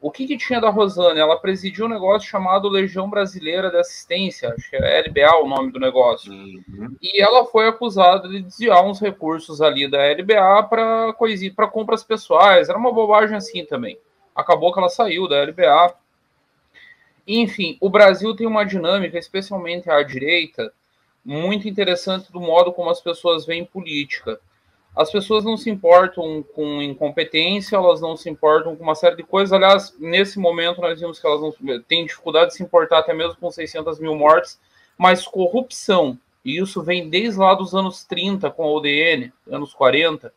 o que, que, tinha da Rosane? Ela presidiu um negócio chamado Legião Brasileira de Assistência, acho que é LBA o nome do negócio. Uhum. E ela foi acusada de desviar uns recursos ali da LBA para para compras pessoais. Era uma bobagem assim também. Acabou que ela saiu da LBA. Enfim, o Brasil tem uma dinâmica, especialmente à direita, muito interessante do modo como as pessoas veem política as pessoas não se importam com incompetência, elas não se importam com uma série de coisas. Aliás, nesse momento nós vimos que elas não têm dificuldade de se importar até mesmo com 600 mil mortes, Mas corrupção, e isso vem desde lá dos anos 30 com a ODN, anos 40,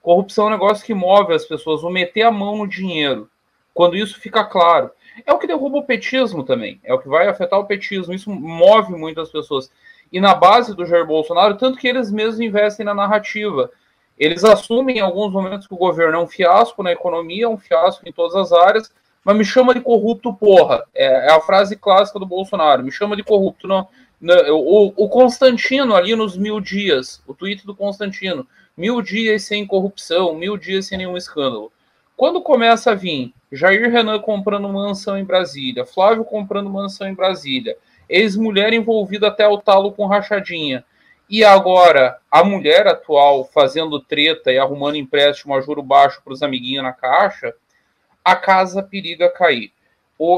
corrupção é um negócio que move as pessoas, vão meter a mão no dinheiro. Quando isso fica claro. É o que derruba o petismo também, é o que vai afetar o petismo, isso move muitas pessoas. E na base do Jair Bolsonaro, tanto que eles mesmos investem na narrativa. Eles assumem em alguns momentos que o governo é um fiasco na economia, um fiasco em todas as áreas, mas me chama de corrupto, porra. É, é a frase clássica do Bolsonaro: me chama de corrupto. Não, não, o, o Constantino ali nos mil dias, o tweet do Constantino: mil dias sem corrupção, mil dias sem nenhum escândalo. Quando começa a vir Jair Renan comprando mansão em Brasília, Flávio comprando mansão em Brasília, ex-mulher envolvida até o talo com rachadinha, e agora a mulher atual fazendo treta e arrumando empréstimo a juro baixo para os amiguinhos na caixa, a casa periga cair.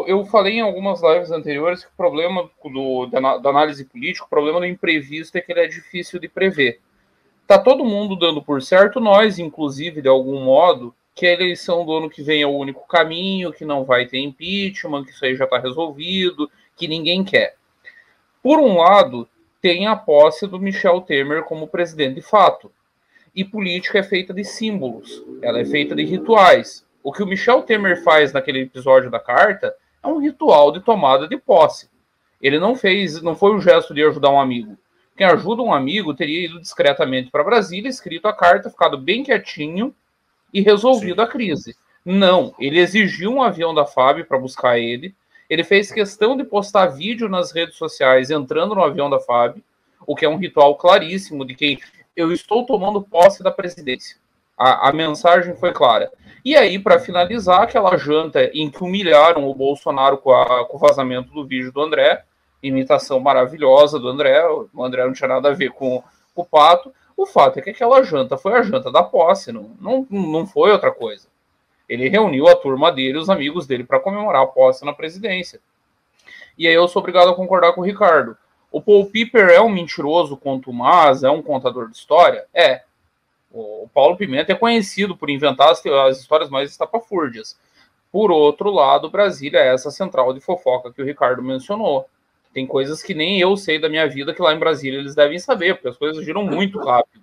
Eu falei em algumas lives anteriores que o problema do, da, da análise política, o problema do imprevisto é que ele é difícil de prever. Tá todo mundo dando por certo, nós, inclusive, de algum modo, que a eleição do ano que vem é o único caminho, que não vai ter impeachment, que isso aí já está resolvido, que ninguém quer. Por um lado, tem a posse do Michel Temer como presidente de fato. E política é feita de símbolos, ela é feita de rituais. O que o Michel Temer faz naquele episódio da carta é um ritual de tomada de posse. Ele não fez, não foi o gesto de ajudar um amigo. Quem ajuda um amigo teria ido discretamente para Brasília, escrito a carta, ficado bem quietinho e resolvido Sim. a crise. Não, ele exigiu um avião da FAB para buscar ele. Ele fez questão de postar vídeo nas redes sociais entrando no avião da FAB, o que é um ritual claríssimo de quem eu estou tomando posse da presidência. A, a mensagem foi clara. E aí, para finalizar, aquela janta em que humilharam o Bolsonaro com, a, com, o vazamento do vídeo do André, imitação maravilhosa do André, o André não tinha nada a ver com, com o Pato. O fato é que aquela janta foi a janta da posse, não, não, não foi outra coisa. Ele reuniu a turma dele, os amigos dele, para comemorar a posse na presidência. E aí eu sou obrigado a concordar com o Ricardo. O Paul Piper é um mentiroso contumaz, é um contador de história? É. O Paulo Pimenta é conhecido por inventar as, as histórias mais estapafúrdias. Por outro lado, Brasília é essa central de fofoca que o Ricardo mencionou. Tem coisas que nem eu sei da minha vida que lá em Brasília eles devem saber, porque as coisas giram muito rápido.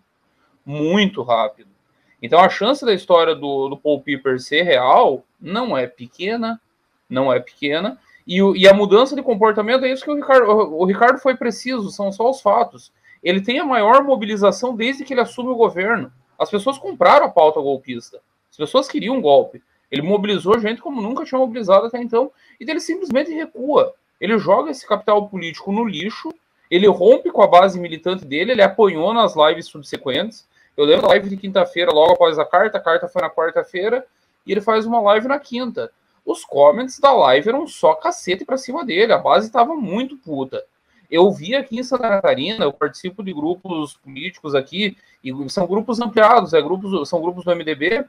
Muito rápido. Então a chance da história do, do Paul Piper ser real não é pequena, não é pequena. E, e, a mudança de comportamento é isso que o Ricardo, o Ricardo foi preciso, são só os fatos. Ele tem a maior mobilização desde que ele assume o governo. As pessoas compraram a pauta golpista. As pessoas queriam um golpe. Ele mobilizou gente como nunca tinha mobilizado até então. E ele simplesmente recua. Ele joga esse capital político no lixo. Ele rompe com a base militante dele. Ele apanhou nas lives subsequentes. Eu lembro da live de quinta-feira, logo após a carta. A carta foi na quarta-feira. E ele faz uma live na quinta. Os comments da live eram só cacete pra cima dele. A base estava muito puta. Eu vi aqui em Santa Catarina, eu participo de grupos políticos aqui, e são grupos ampliados, é grupos, são grupos do MDB,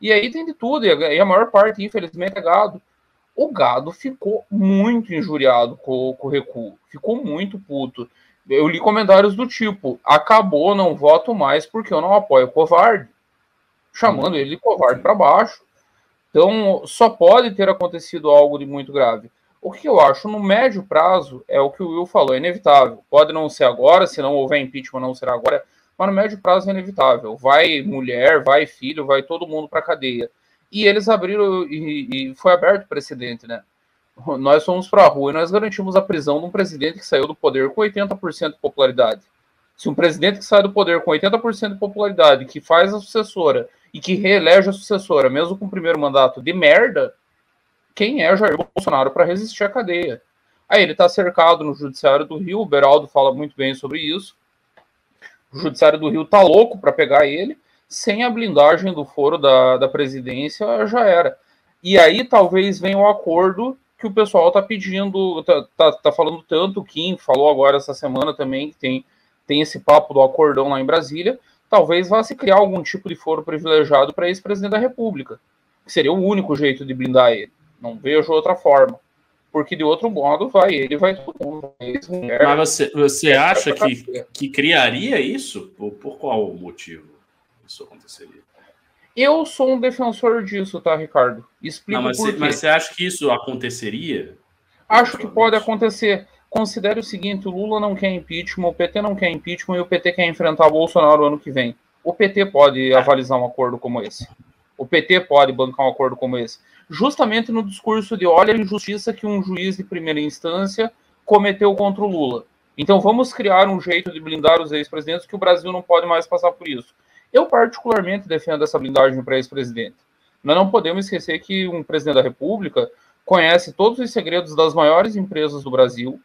e aí tem de tudo, e a maior parte, infelizmente, é gado. O gado ficou muito injuriado com, com o recuo, ficou muito puto. Eu li comentários do tipo: acabou, não voto mais porque eu não apoio o covarde, chamando ele de covarde para baixo. Então, só pode ter acontecido algo de muito grave. O que eu acho no médio prazo é o que o Will falou, é inevitável. Pode não ser agora, se não houver impeachment, não será agora, mas no médio prazo é inevitável. Vai mulher, vai filho, vai todo mundo para cadeia. E eles abriram e, e foi aberto o precedente, né? Nós fomos para a rua e nós garantimos a prisão de um presidente que saiu do poder com 80% de popularidade. Se um presidente que sai do poder com 80% de popularidade, que faz a sucessora e que reelege a sucessora, mesmo com o primeiro mandato de merda, quem é Jair Bolsonaro para resistir à cadeia. Aí ele está cercado no Judiciário do Rio, o Beraldo fala muito bem sobre isso. O Judiciário do Rio está louco para pegar ele, sem a blindagem do foro da, da presidência já era. E aí talvez venha o acordo que o pessoal está pedindo, está tá, tá falando tanto, o Kim falou agora essa semana também, que tem, tem esse papo do acordão lá em Brasília, talvez vá se criar algum tipo de foro privilegiado para ex-presidente da República, que seria o único jeito de blindar ele. Não vejo outra forma. Porque de outro modo vai ele, vai todo mundo. Mas você, você acha que, que criaria isso? Por, por qual motivo isso aconteceria? Eu sou um defensor disso, tá, Ricardo? Explico Não, mas, você, mas você acha que isso aconteceria? Acho que pode acontecer. Considere o seguinte: o Lula não quer impeachment, o PT não quer impeachment e o PT quer enfrentar o Bolsonaro ano que vem. O PT pode avalizar um acordo como esse. O PT pode bancar um acordo como esse. Justamente no discurso de olha a injustiça que um juiz de primeira instância cometeu contra o Lula. Então vamos criar um jeito de blindar os ex-presidentes que o Brasil não pode mais passar por isso. Eu particularmente defendo essa blindagem para ex-presidente. Nós não podemos esquecer que um presidente da República conhece todos os segredos das maiores empresas do Brasil,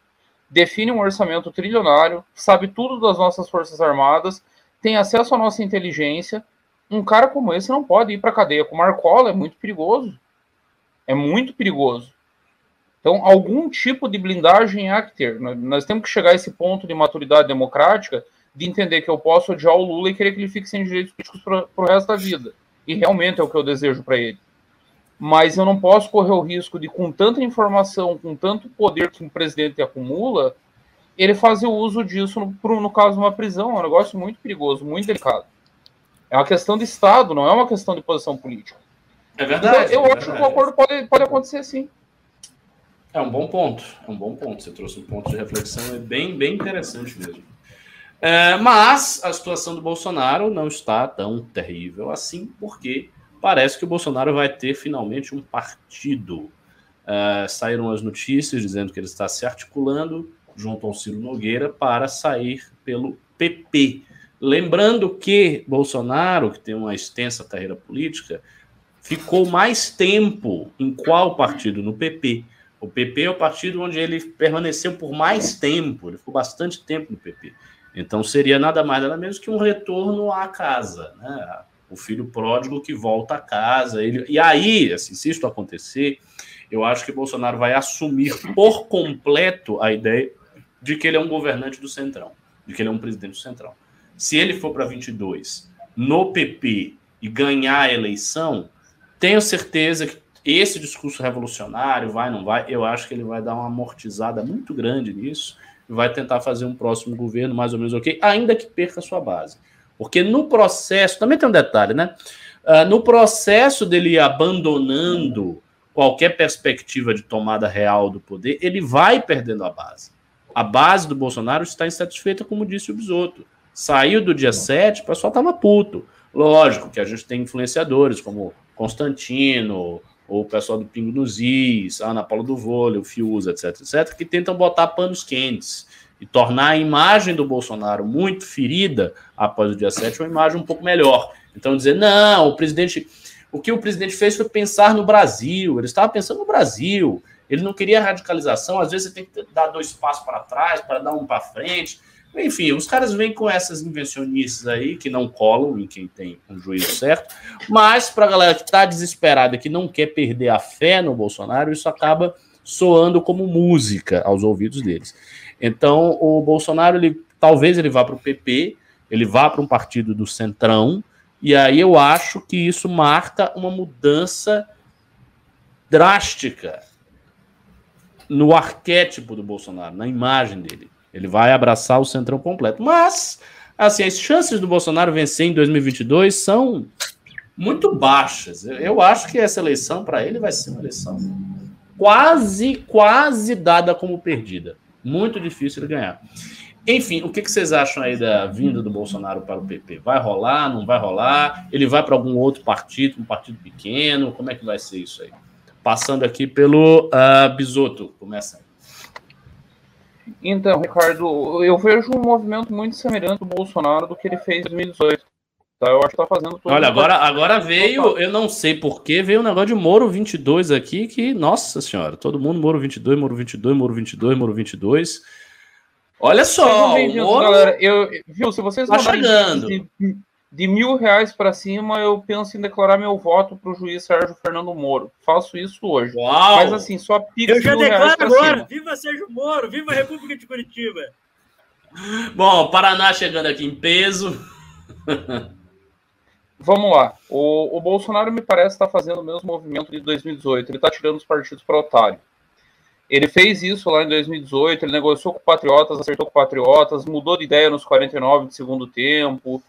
define um orçamento trilionário, sabe tudo das nossas Forças Armadas, tem acesso à nossa inteligência. Um cara como esse não pode ir para a cadeia. Com Marcola é muito perigoso. É muito perigoso. Então, algum tipo de blindagem há que ter. Nós temos que chegar a esse ponto de maturidade democrática de entender que eu posso odiar o Lula e querer que ele fique sem direitos políticos para o resto da vida. E realmente é o que eu desejo para ele. Mas eu não posso correr o risco de, com tanta informação, com tanto poder que um presidente acumula, ele fazer uso disso no, no caso de uma prisão. É um negócio muito perigoso, muito delicado. É uma questão de Estado, não é uma questão de posição política. É verdade. Então, eu é acho verdade. que o acordo pode, pode acontecer sim. É um bom ponto, é um bom ponto. Você trouxe um ponto de reflexão, é bem, bem interessante mesmo. É, mas a situação do Bolsonaro não está tão terrível assim, porque parece que o Bolsonaro vai ter finalmente um partido. É, saíram as notícias dizendo que ele está se articulando junto ao Ciro Nogueira para sair pelo PP. Lembrando que Bolsonaro, que tem uma extensa carreira política, ficou mais tempo em qual partido? No PP. O PP é o partido onde ele permaneceu por mais tempo, ele ficou bastante tempo no PP. Então seria nada mais nada menos que um retorno à casa, né? O filho pródigo que volta à casa. Ele... E aí, assim, se isso acontecer, eu acho que Bolsonaro vai assumir por completo a ideia de que ele é um governante do Centrão, de que ele é um presidente do Centrão. Se ele for para 22 no PP e ganhar a eleição, tenho certeza que esse discurso revolucionário vai, não vai, eu acho que ele vai dar uma amortizada muito grande nisso vai tentar fazer um próximo governo mais ou menos ok, ainda que perca sua base. Porque no processo, também tem um detalhe, né? Uh, no processo dele abandonando qualquer perspectiva de tomada real do poder, ele vai perdendo a base. A base do Bolsonaro está insatisfeita, como disse o Bisoto. Saiu do dia 7, o pessoal estava puto. Lógico que a gente tem influenciadores como Constantino, ou o pessoal do Pingo dos Is, a Ana Paula do Vôlei, o Fiuza, etc, etc, que tentam botar panos quentes e tornar a imagem do Bolsonaro muito ferida após o dia 7 uma imagem um pouco melhor. Então dizer, não, o presidente, o que o presidente fez foi pensar no Brasil, ele estava pensando no Brasil, ele não queria radicalização, às vezes você tem que dar dois passos para trás, para dar um para frente. Enfim, os caras vêm com essas invencionistas aí que não colam em quem tem um juízo certo, mas para a galera que está desesperada, que não quer perder a fé no Bolsonaro, isso acaba soando como música aos ouvidos deles. Então, o Bolsonaro, ele, talvez ele vá para o PP, ele vá para um partido do Centrão, e aí eu acho que isso marca uma mudança drástica no arquétipo do Bolsonaro, na imagem dele. Ele vai abraçar o centrão completo. Mas, assim, as chances do Bolsonaro vencer em 2022 são muito baixas. Eu acho que essa eleição, para ele, vai ser uma eleição quase, quase dada como perdida. Muito difícil ele ganhar. Enfim, o que, vocês acham aí da vinda do Bolsonaro para o PP? Vai rolar, não vai rolar? Ele vai para algum outro partido, um partido pequeno? Como é que vai ser isso aí? Passando aqui pelo uh, Bisoto, começa aí. Então, Ricardo, eu vejo um movimento muito semelhante do Bolsonaro do que ele fez em 2018. Tá? Eu acho que tá fazendo tudo. Olha, agora, agora veio, eu não sei porquê, veio um negócio de Moro 22 aqui que, nossa senhora, todo mundo Moro 22, Moro 22, Moro 22, Moro 22. Olha só, Moro... galera. Eu, viu, se vocês tá chegando. De mil reais para cima, eu penso em declarar meu voto para o juiz Sérgio Fernando Moro. Faço isso hoje. Uau! Mas assim, só pico Eu já declaro agora. Cima. Viva Sérgio Moro! Viva a República de Curitiba! Bom, Paraná chegando aqui em peso. Vamos lá. O, o Bolsonaro me parece estar tá fazendo o mesmo movimento de 2018. Ele está tirando os partidos para otário. Ele fez isso lá em 2018, ele negociou com o Patriotas, acertou com o Patriotas, mudou de ideia nos 49 de segundo tempo,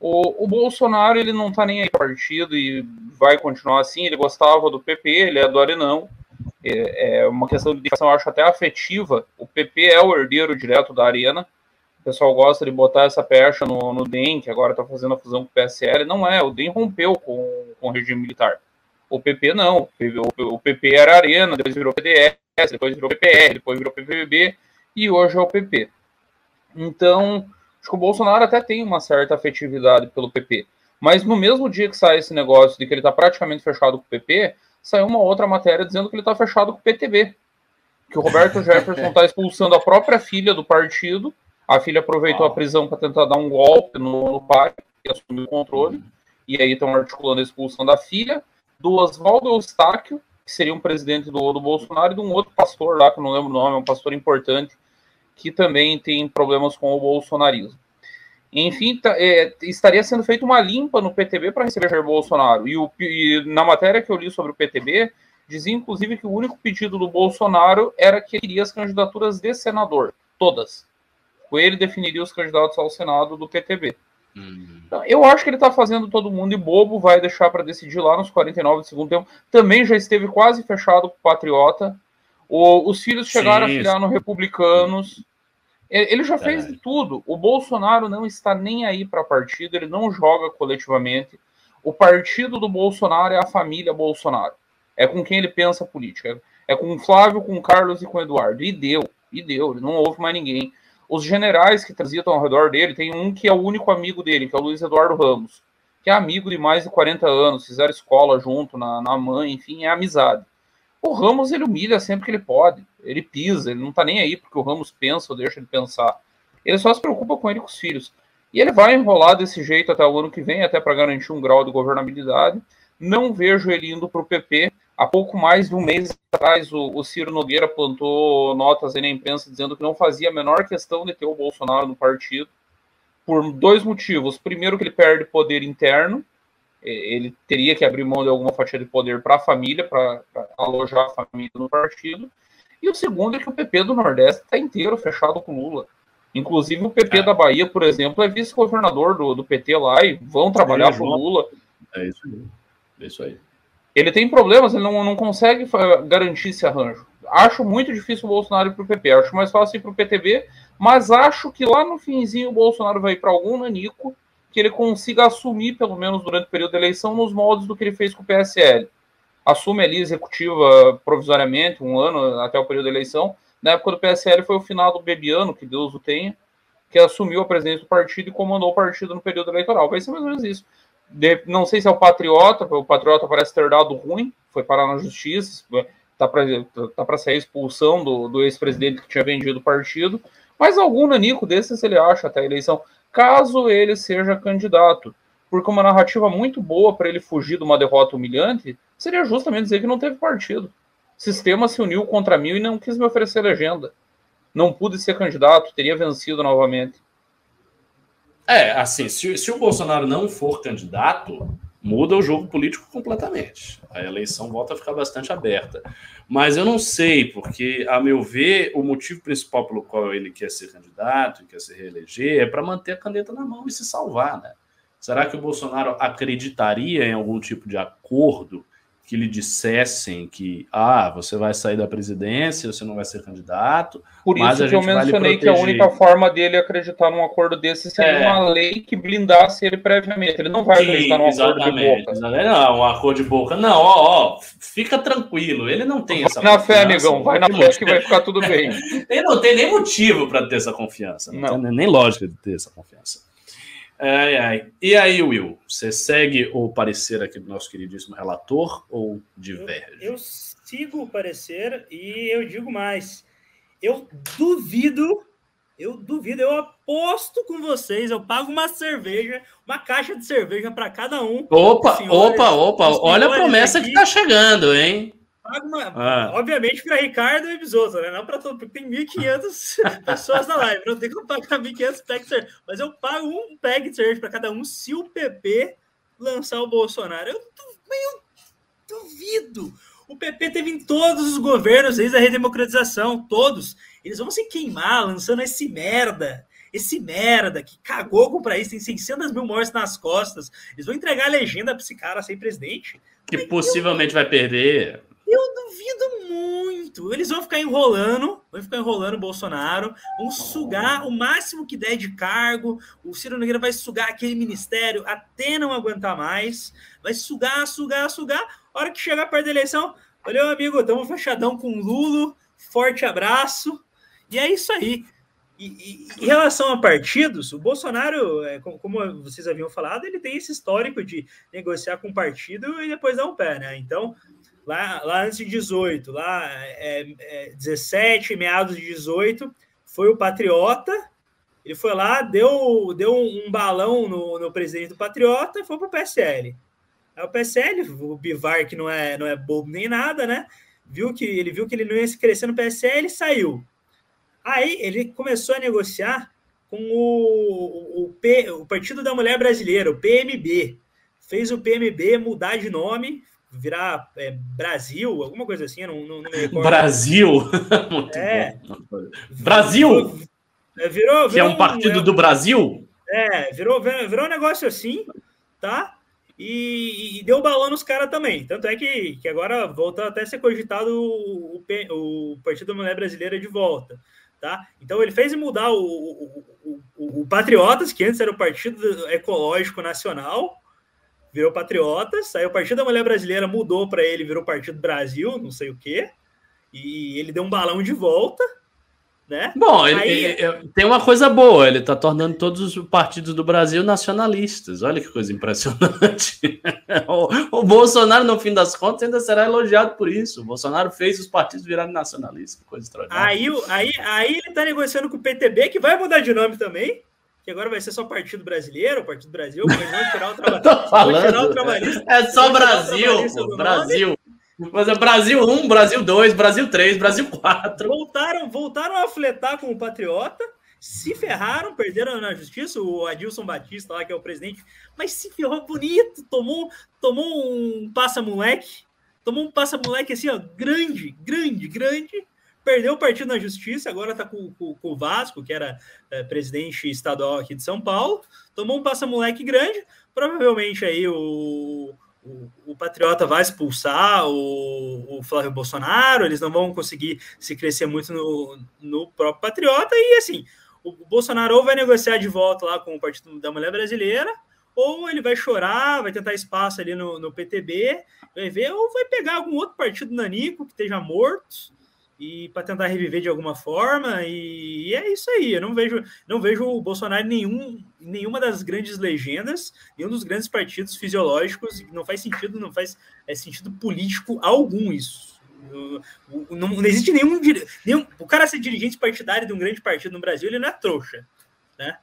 o, o Bolsonaro ele não está nem aí partido e vai continuar assim. Ele gostava do PP, ele é do Arenão. É, é uma questão de eu acho até afetiva. O, PP é o herdeiro direto da Arena. O pessoal gosta de botar essa pecha no, no DEM, que agora está fazendo a fusão com o PSL. Não é, o DEM rompeu com, com o regime militar. O PP não. O, o PP era Arena, depois virou PDS, depois virou PPR, depois virou PVB e hoje é o PP. Então, acho que o Bolsonaro até tem uma certa afetividade pelo PP. Mas no mesmo dia que sai esse negócio de que ele está praticamente fechado com o PP, saiu uma outra matéria dizendo que ele está fechado com o PTB. Que o Roberto Jefferson está expulsando a própria filha do partido. A filha aproveitou a prisão para tentar dar um golpe no, no pai, que assumiu o controle. E aí estão articulando a expulsão da filha. Do Oswaldo Eustáquio, que seria um presidente do, do Bolsonaro, e de um outro pastor lá, que eu não lembro o nome, é um pastor importante, que também tem problemas com o bolsonarismo. Enfim, tá, é, estaria sendo feita uma limpa no PTB para receber Jair Bolsonaro. E, o, e, na matéria que eu li sobre o PTB, dizia inclusive que o único pedido do Bolsonaro era que queria as candidaturas de senador, todas. Ele definiria os candidatos ao Senado do PTB. Uhum. Então, eu acho que ele está fazendo todo mundo de bobo, vai deixar para decidir lá nos 49 do segundo tempo. Também já esteve quase fechado com o Patriota. O, os filhos chegaram Sim. a filiar no Republicanos. Ele já fez de tudo. O Bolsonaro não está nem aí para partido, ele não joga coletivamente. O partido do Bolsonaro é a família Bolsonaro. É com quem ele pensa política. É com o Flávio, com o Carlos e com o Eduardo. E deu, e deu, ele não ouve mais ninguém. Os generais que transitam ao redor dele, tem um que é o único amigo dele, que é o Luiz Eduardo Ramos, que é amigo de mais de 40 anos, fizeram escola junto na, na mãe, enfim, é amizade. O Ramos ele humilha sempre que ele pode. Ele pisa, ele não tá nem aí porque o Ramos pensa ou deixa de pensar. Ele só se preocupa com ele e com os filhos. E ele vai enrolar desse jeito até o ano que vem, até para garantir um grau de governabilidade. Não vejo ele indo para o PP. Há pouco mais de um mês atrás, o, o Ciro Nogueira plantou notas aí na imprensa dizendo que não fazia a menor questão de ter o Bolsonaro no partido, por dois motivos. Primeiro, que ele perde poder interno, ele teria que abrir mão de alguma fatia de poder para a família, para alojar a família no partido. E o segundo é que o PP do Nordeste está inteiro fechado com Lula. Inclusive o PP é. da Bahia, por exemplo, é vice-governador do, do PT lá e vão trabalhar com Lula. É isso aí. É isso aí. Ele tem problemas, ele não, não consegue garantir esse arranjo. Acho muito difícil o Bolsonaro ir para o PP. Acho mais fácil ir para o PTB, mas acho que lá no finzinho o Bolsonaro vai ir para algum nanico que ele consiga assumir, pelo menos durante o período da eleição, nos moldes do que ele fez com o PSL. Assume ali executiva provisoriamente, um ano até o período da eleição. Na época do PSL foi o final do Bebiano, que Deus o tenha, que assumiu a presidência do partido e comandou o partido no período eleitoral. Vai ser mais ou menos isso. De, não sei se é o Patriota, o Patriota parece ter dado ruim, foi parar na justiça, tá para tá sair a expulsão do, do ex-presidente que tinha vendido o partido, mas algum nanico desses ele acha até a eleição caso ele seja candidato. Porque uma narrativa muito boa para ele fugir de uma derrota humilhante seria justamente dizer que não teve partido. O sistema se uniu contra mim e não quis me oferecer legenda. Não pude ser candidato, teria vencido novamente. É, assim, se, se o Bolsonaro não for candidato, muda o jogo político completamente. A eleição volta a ficar bastante aberta. Mas eu não sei, porque, a meu ver, o motivo principal pelo qual ele quer ser candidato, quer se reeleger, é para manter a caneta na mão e se salvar, né? Será que o Bolsonaro acreditaria em algum tipo de acordo que lhe dissessem que ah, você vai sair da presidência, você não vai ser candidato. Por isso que eu mencionei que a única forma dele acreditar num acordo desse seria é. uma lei que blindasse ele previamente. Ele não vai Sim, acreditar num acordo de boca. Não, um acordo de boca. Não, ó, ó, fica tranquilo. Ele não tem essa Na fé, amigão, vai na fé que vai ficar tudo bem. ele não tem nem motivo para ter essa confiança. Não, não. Tem nem lógica de ter essa confiança. Ai, ai. E aí, Will, você segue o parecer aqui do nosso queridíssimo relator ou diverge? Eu, eu sigo o parecer e eu digo mais. Eu duvido, eu duvido, eu aposto com vocês, eu pago uma cerveja, uma caixa de cerveja para cada um. Opa, senhores, opa, opa, olha a promessa aqui. que tá chegando, hein? Uma, ah. Obviamente para Ricardo e Bisoto, né? Não para todo, porque tem 1.500 pessoas na live. Não tem como pagar 1.500 packs de cerveja. Mas eu pago um pack de cerveja para cada um se o PP lançar o Bolsonaro. Eu, eu duvido. O PP teve em todos os governos desde a redemocratização, todos. Eles vão se queimar lançando esse merda. Esse merda que cagou com o país, tem 600 mil mortes nas costas. Eles vão entregar a legenda para esse cara ser presidente. Que possivelmente vai perder. Eu duvido muito. Eles vão ficar enrolando, vão ficar enrolando o Bolsonaro, vão sugar o máximo que der de cargo. O Ciro Nogueira vai sugar aquele ministério até não aguentar mais. Vai sugar, sugar, sugar. A hora que chegar perto da eleição, valeu, amigo, estamos fechadão com o Lulo. Forte abraço. E é isso aí. E, e, em relação a partidos, o Bolsonaro, é, como vocês haviam falado, ele tem esse histórico de negociar com partido e depois dar um pé, né? Então, lá, lá antes de 18, lá é, é, 17, meados de 18, foi o Patriota. Ele foi lá, deu, deu um balão no, no presidente do Patriota e foi para o PSL. Aí o PSL, o Bivar, que não é, não é bobo nem nada, né? Viu que ele viu que ele não ia se crescer no PSL e saiu. Aí ele começou a negociar com o, o, P, o Partido da Mulher Brasileira, o PMB. Fez o PMB mudar de nome, virar é, Brasil, alguma coisa assim, não, não, não me recordo. Brasil? Muito é. bom. Brasil? É, virou, virou, que é um partido um, do Brasil? É, virou, virou um negócio assim, tá? E, e deu balão nos caras também. Tanto é que, que agora volta até a ser cogitado o, o, o Partido da Mulher Brasileira de volta. Tá? Então ele fez mudar o, o, o, o, Patriotas, que antes era o Partido Ecológico Nacional, virou Patriotas, aí o Partido da Mulher Brasileira mudou para ele, virou Partido Brasil, não sei o quê, e ele deu um balão de volta, né? Bom, ele, Aí... ele, tem uma coisa boa, ele está tornando todos os partidos do Brasil nacionalistas. Olha que coisa impressionante. o, o, Bolsonaro, no fim das contas, ainda será elogiado por isso. O Bolsonaro fez os partidos virarem nacionalistas, coisa extraordinária. Aí, aí, aí ele está negociando com o PTB, que vai mudar de nome também. Que agora vai ser só Partido Brasileiro, Partido Brasil, mas não tirar o, trabalhista. É só Brasil, Brasil. Mas é Brasil 1, Brasil 2, Brasil 3, Brasil 4. Voltaram, voltaram a fletar com o Patriota, se ferraram, perderam na justiça, o Adilson Batista lá, que é o presidente, mas se ferrou bonito, tomou, tomou um passa-moleque, tomou um passa-moleque assim, ó, grande, grande, grande, perdeu o partido na justiça, agora tá com, com, com o Vasco, que era é, presidente estadual aqui de São Paulo, tomou um passa-moleque grande, provavelmente aí o o, o, Patriota vai expulsar o, o, Flávio Bolsonaro, eles não vão conseguir se crescer muito no, no próprio Patriota, e assim, o, o Bolsonaro ou vai negociar de volta lá com o Partido da Mulher Brasileira, ou ele vai chorar, vai tentar espaço ali no, no PTB, vai ver, ou vai pegar algum outro partido nanico que esteja morto, e para tentar reviver de alguma forma e, e, é isso aí. Eu não vejo, não vejo o Bolsonaro nenhum, nenhuma das grandes legendas, nenhum dos grandes partidos fisiológicos. Não faz sentido, não faz é, sentido político algum isso. Não, não existe nenhum, nenhum. O cara ser dirigente partidário de um grande partido no Brasil, ele não é trouxa, né?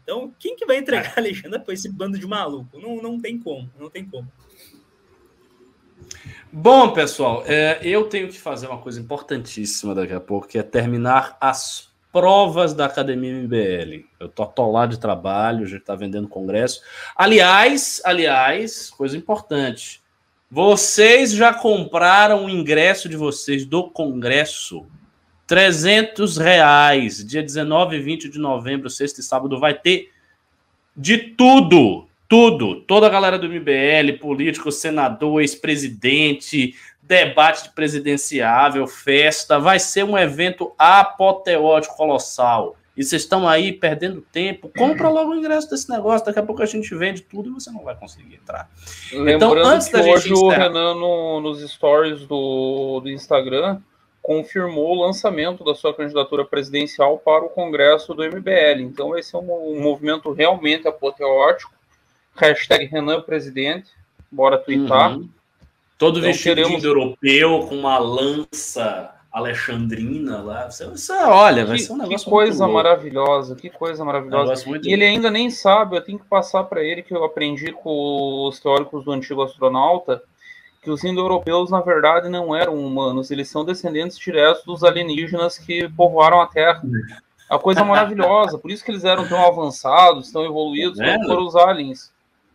Então, quem que vai entregar a legenda para esse bando de maluco? Não, não tem como, não tem como. Bom, pessoal, é, eu tenho que fazer uma coisa importantíssima daqui a pouco, que é terminar as provas da Academia MBL. Eu tô atolado de trabalho, já está vendendo congresso. Aliás, aliás, coisa importante. Vocês já compraram o ingresso de vocês do congresso? 300 reais. Dia 19 e 20 de novembro, sexta e sábado, vai ter de tudo tudo, toda a galera do MBL, político, senador, ex-presidente, debate presidenciável, festa, vai ser um evento apoteótico, colossal. E vocês estão aí perdendo tempo, compra logo o ingresso desse negócio, daqui a pouco a gente vende tudo e você não vai conseguir entrar. Lembrando então, antes que da hoje gente o Renan no, nos stories do, do Instagram confirmou o lançamento da sua candidatura presidencial para o Congresso do MBL. Então vai ser um, um movimento realmente apoteótico Hashtag Renan Presidente. Bora twittar. Uhum. Todo então, vestido queremos... de europeu com uma lança alexandrina lá. Você, você olha, vai ser um negócio Que coisa maravilhosa, que coisa maravilhosa. E ele ainda nem sabe, eu tenho que passar para ele que eu aprendi com os teóricos do antigo astronauta que os indo-europeus, na verdade, não eram humanos, eles são descendentes diretos dos alienígenas que povoaram a Terra. A coisa maravilhosa, por isso que eles eram tão avançados, tão evoluídos, é, foram os aliens.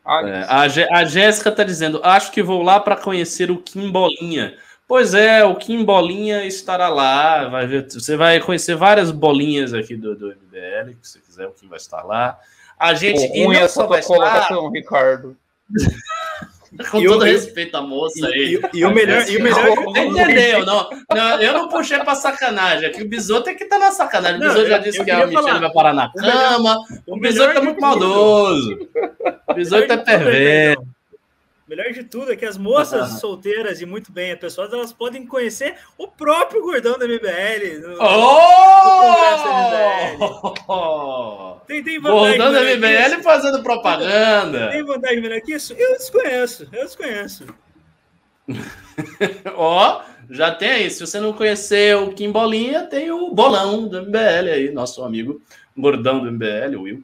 É, a, a Jéssica está dizendo: acho que vou lá para conhecer o Kim Bolinha. Pois é, o Kim Bolinha estará lá. Vai ver, você vai conhecer várias bolinhas aqui do, do MBL, se você quiser, o Kim vai estar lá. A gente. e não só vai colocação, estar... Ricardo. Com todo respeito à moça aí. E, e, o melhor. E o melhor Você entendeu? Não, não, eu não puxei pra sacanagem. Aqui o Bisoto é que tá na sacanagem. O Bisoto já disse que a Michelle vai parar na cama. O, o Bisoto é muito maldoso. O Bisoto é perverso. Melhor de tudo é que as moças uhum. solteiras e muito bem pessoas elas podem conhecer o próprio gordão da MBL. No, oh! No tem, tem gordão da MBL fazendo propaganda. Tem vantagem melhor que isso? Eu desconheço, eu desconheço. Ó, oh, já tem aí. Se você não conhecer o Kim Bolinha, tem o Bolão do MBL aí, nosso amigo gordão do MBL, o Will.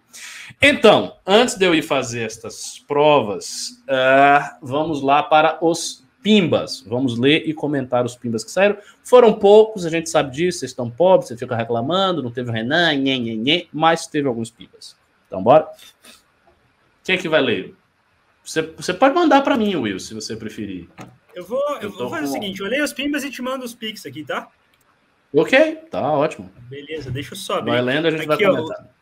Então, antes de eu ir fazer estas provas, uh, vamos lá para os pimbas. Vamos ler e comentar os pimbas que saíram. Foram poucos, a gente sabe disso, vocês estão pobres, você fica reclamando, não teve o Renan, nhê, nhê, nhê, mas teve alguns pimbas. Então, bora? Quem é que vai ler? Você, você pode mandar para mim, Will, se você preferir. Eu vou, eu, eu vou fazer com... o seguinte, eu leio os pimbas e te mando os pics aqui, tá? Ok, tá ótimo. Beleza, deixa eu só Vai lendo, a gente aqui, vai comentar.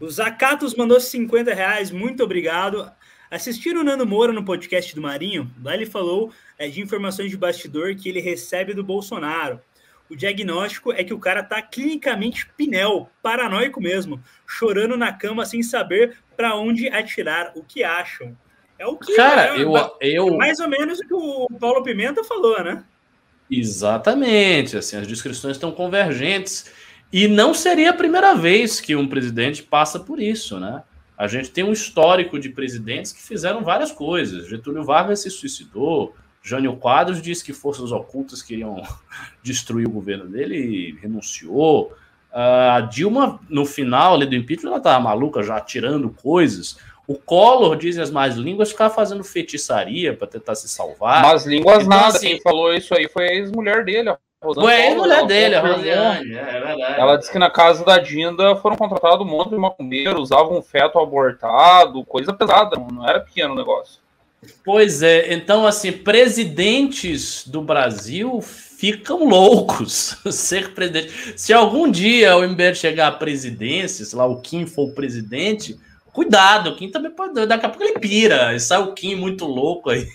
O Zacatos mandou 50 reais, muito obrigado. Assistiram o Nando Moura no podcast do Marinho? Lá ele falou é, de informações de bastidor que ele recebe do Bolsonaro. O diagnóstico é que o cara tá clinicamente pinel, paranoico mesmo, chorando na cama sem saber para onde atirar. O que acham? É o que cara, é, eu, eu mais ou menos o que o Paulo Pimenta falou, né? Exatamente, assim, as descrições estão convergentes. E não seria a primeira vez que um presidente passa por isso, né? A gente tem um histórico de presidentes que fizeram várias coisas. Getúlio Vargas se suicidou, Jânio Quadros disse que forças ocultas queriam destruir o governo dele e renunciou. A Dilma, no final ali do impeachment, ela estava maluca, já tirando coisas. O Collor, dizem as más línguas, ficava fazendo feitiçaria para tentar se salvar. Mas línguas então, nada, assim, quem falou isso aí foi a ex-mulher dele, Rosane é mulher dele, a Rosiane, é, é verdade. Ela disse que na casa da Dinda foram contratados um monte de macumbeiros, usavam um feto abortado, coisa pesada, não era pequeno o negócio. Pois é, então assim, presidentes do Brasil ficam loucos ser presidente. Se algum dia o MBL chegar à presidência, sei lá, o Kim for o presidente, cuidado, o Kim também pode, daqui a pouco ele pira, e sai o Kim muito louco aí.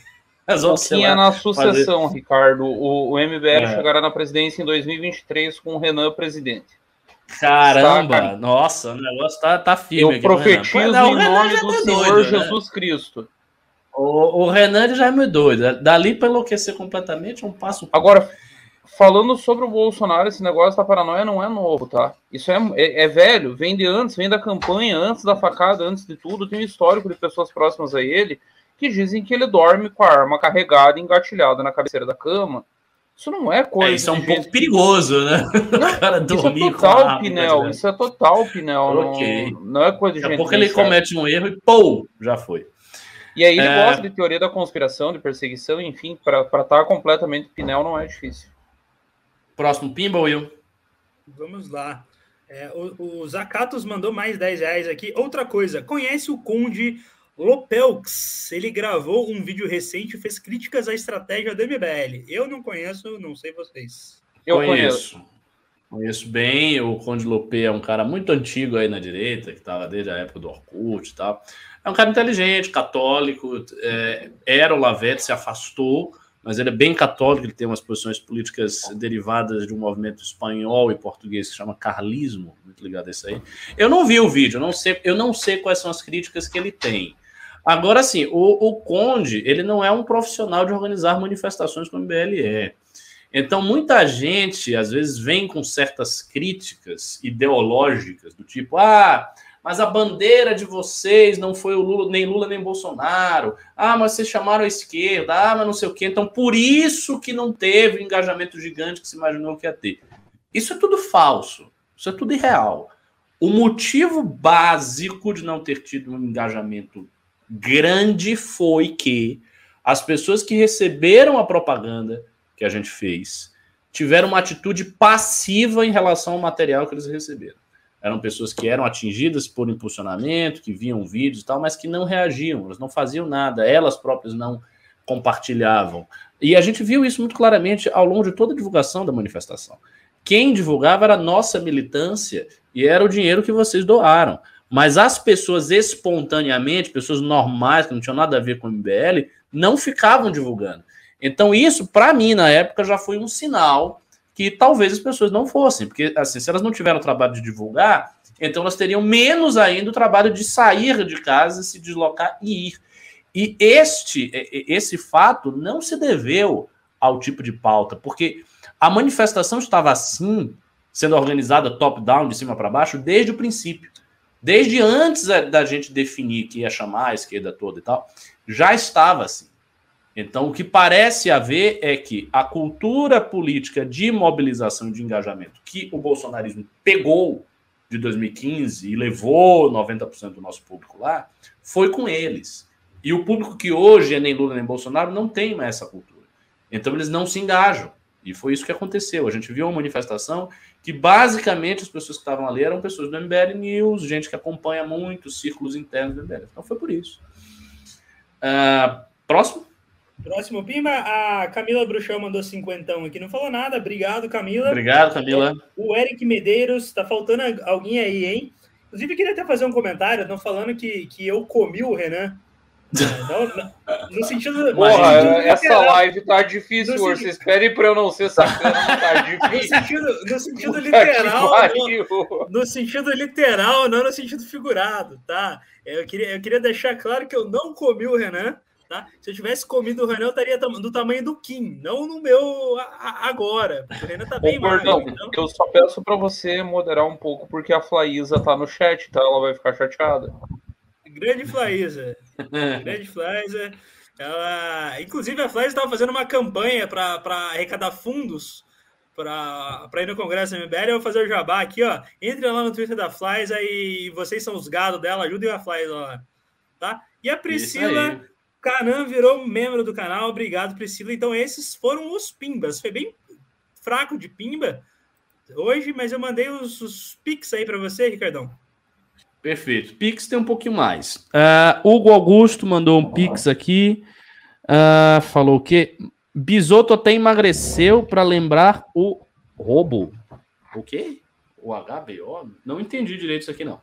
Mas Pouquinho na sucessão, fazer... Ricardo. O, o MBL é. chegará na presidência em 2023 com o Renan presidente. Caramba, Está, nossa, o negócio tá, tá firme. Eu profetizo em nome do Senhor doido, né? Jesus né? Cristo. O, o Renan já é muito doido. Dali para enlouquecer completamente é um passo. Agora, falando sobre o Bolsonaro, esse negócio da paranoia não é novo, tá? Isso é, é, é, velho, vem de antes, vem da campanha, antes da facada, antes de tudo. Tem um histórico de pessoas próximas a ele que dizem que ele dorme com a arma carregada, engatilhada na cabeceira da cama. Isso não é coisa. É, isso é um pouco perigoso, né? o cara dormir isso é total, Pinel. Isso é total, Pinel. Okay. Não, não é coisa de Daqui gente. Daqui ele comete um erro e pô, já foi. E aí ele é... gosta de teoria da conspiração, de perseguição, enfim, para estar tá completamente Pinel não é difícil. Próximo Pimba, Will. Vamos lá. É, o, o Zacatos mandou mais 10 reais aqui. Outra coisa, conhece o Conde Lopelx, ele gravou um vídeo recente e fez críticas à estratégia do MBL. Eu não conheço, não sei vocês. Eu conheço. Conheço bem, o Conde Lopé é um cara muito antigo aí na direita, que estava desde a época do Orkut e tal. É um cara inteligente, católico, é, era o Lavete, se afastou, mas ele é bem católico, ele tem umas posições políticas derivadas de um movimento espanhol e português que chama carlismo, muito ligado a isso aí. Eu não vi o vídeo, eu não sei, eu não sei quais são as críticas que ele tem. Agora, sim, o, o Conde, ele não é um profissional de organizar manifestações como o MBL é. Então, muita gente, às vezes, vem com certas críticas ideológicas, do tipo, ah, mas a bandeira de vocês não foi o Lula, nem Lula nem Bolsonaro. Ah, mas vocês chamaram a esquerda, ah, mas não sei o quê. Então, por isso que não teve o engajamento gigante que se imaginou que ia ter. Isso é tudo falso, isso é tudo irreal. O motivo básico de não ter tido um engajamento grande foi que as pessoas que receberam a propaganda que a gente fez tiveram uma atitude passiva em relação ao material que eles receberam. Eram pessoas que eram atingidas por impulsionamento, que viam vídeos e tal, mas que não reagiam, elas não faziam nada, elas próprias não compartilhavam. E a gente viu isso muito claramente ao longo de toda a divulgação da manifestação. Quem divulgava era a nossa militância e era o dinheiro que vocês doaram. Mas as pessoas espontaneamente, pessoas normais, que não tinham nada a ver com o MBL, não ficavam divulgando. Então, isso, para mim, na época, já foi um sinal que talvez as pessoas não fossem, porque assim, se elas não tiveram o trabalho de divulgar, então elas teriam menos ainda o trabalho de sair de casa, se deslocar e ir. E este, esse fato não se deveu ao tipo de pauta, porque a manifestação estava assim, sendo organizada top-down, de cima para baixo, desde o princípio. Desde antes da gente definir que ia chamar a esquerda toda e tal, já estava assim. Então, o que parece haver é que a cultura política de mobilização e de engajamento que o bolsonarismo pegou de 2015 e levou 90% do nosso público lá, foi com eles. E o público que hoje é nem Lula nem Bolsonaro não tem mais essa cultura. Então, eles não se engajam. E foi isso que aconteceu. A gente viu uma manifestação que basicamente as pessoas que estavam ali eram pessoas do MBL News, gente que acompanha muito os círculos internos do MBL. Então foi por isso. Uh, próximo. Próximo, Pimba, a Camila Bruxão mandou cinquentão aqui, não falou nada. Obrigado, Camila. Obrigado, Camila. O Eric Medeiros, tá faltando alguém aí, hein? Inclusive, queria até fazer um comentário. Estão falando que, que eu comi o Renan. Não, não, no sentido. Porra, no essa literal, live tá difícil hoje. Sentido... Vocês esperem pra eu não ser sacana, tá difícil. No sentido, no sentido literal. No, no, sentido literal, não no sentido figurado, tá? Eu queria, eu queria deixar claro que eu não comi o Renan. Tá? Se eu tivesse comido o Renan, eu estaria do tamanho do Kim, não no meu agora. O Renan tá bem magro. Então... Eu só peço para você moderar um pouco, porque a Flaísa tá no chat, tá? Ela vai ficar chateada. Grande Flaísa. Grande Flaísa. Ela... Inclusive, a Flaísa estava fazendo uma campanha para arrecadar fundos para ir no Congresso MBL. Eu vou fazer o jabá aqui, ó. Entre lá no Twitter da Flaísa e vocês são os gados dela, ajudem a Flaísa lá. Tá? E a Priscila Canan virou membro do canal. Obrigado, Priscila. Então, esses foram os Pimbas. Foi bem fraco de Pimba hoje, mas eu mandei os, os Pix aí para você, Ricardão. Perfeito. Pix tem um pouquinho mais. Uh, Hugo Augusto mandou um Pix aqui. Uh, falou que Bisoto até emagreceu para lembrar o roubo. O quê? O HBO? Não entendi direito isso aqui, não.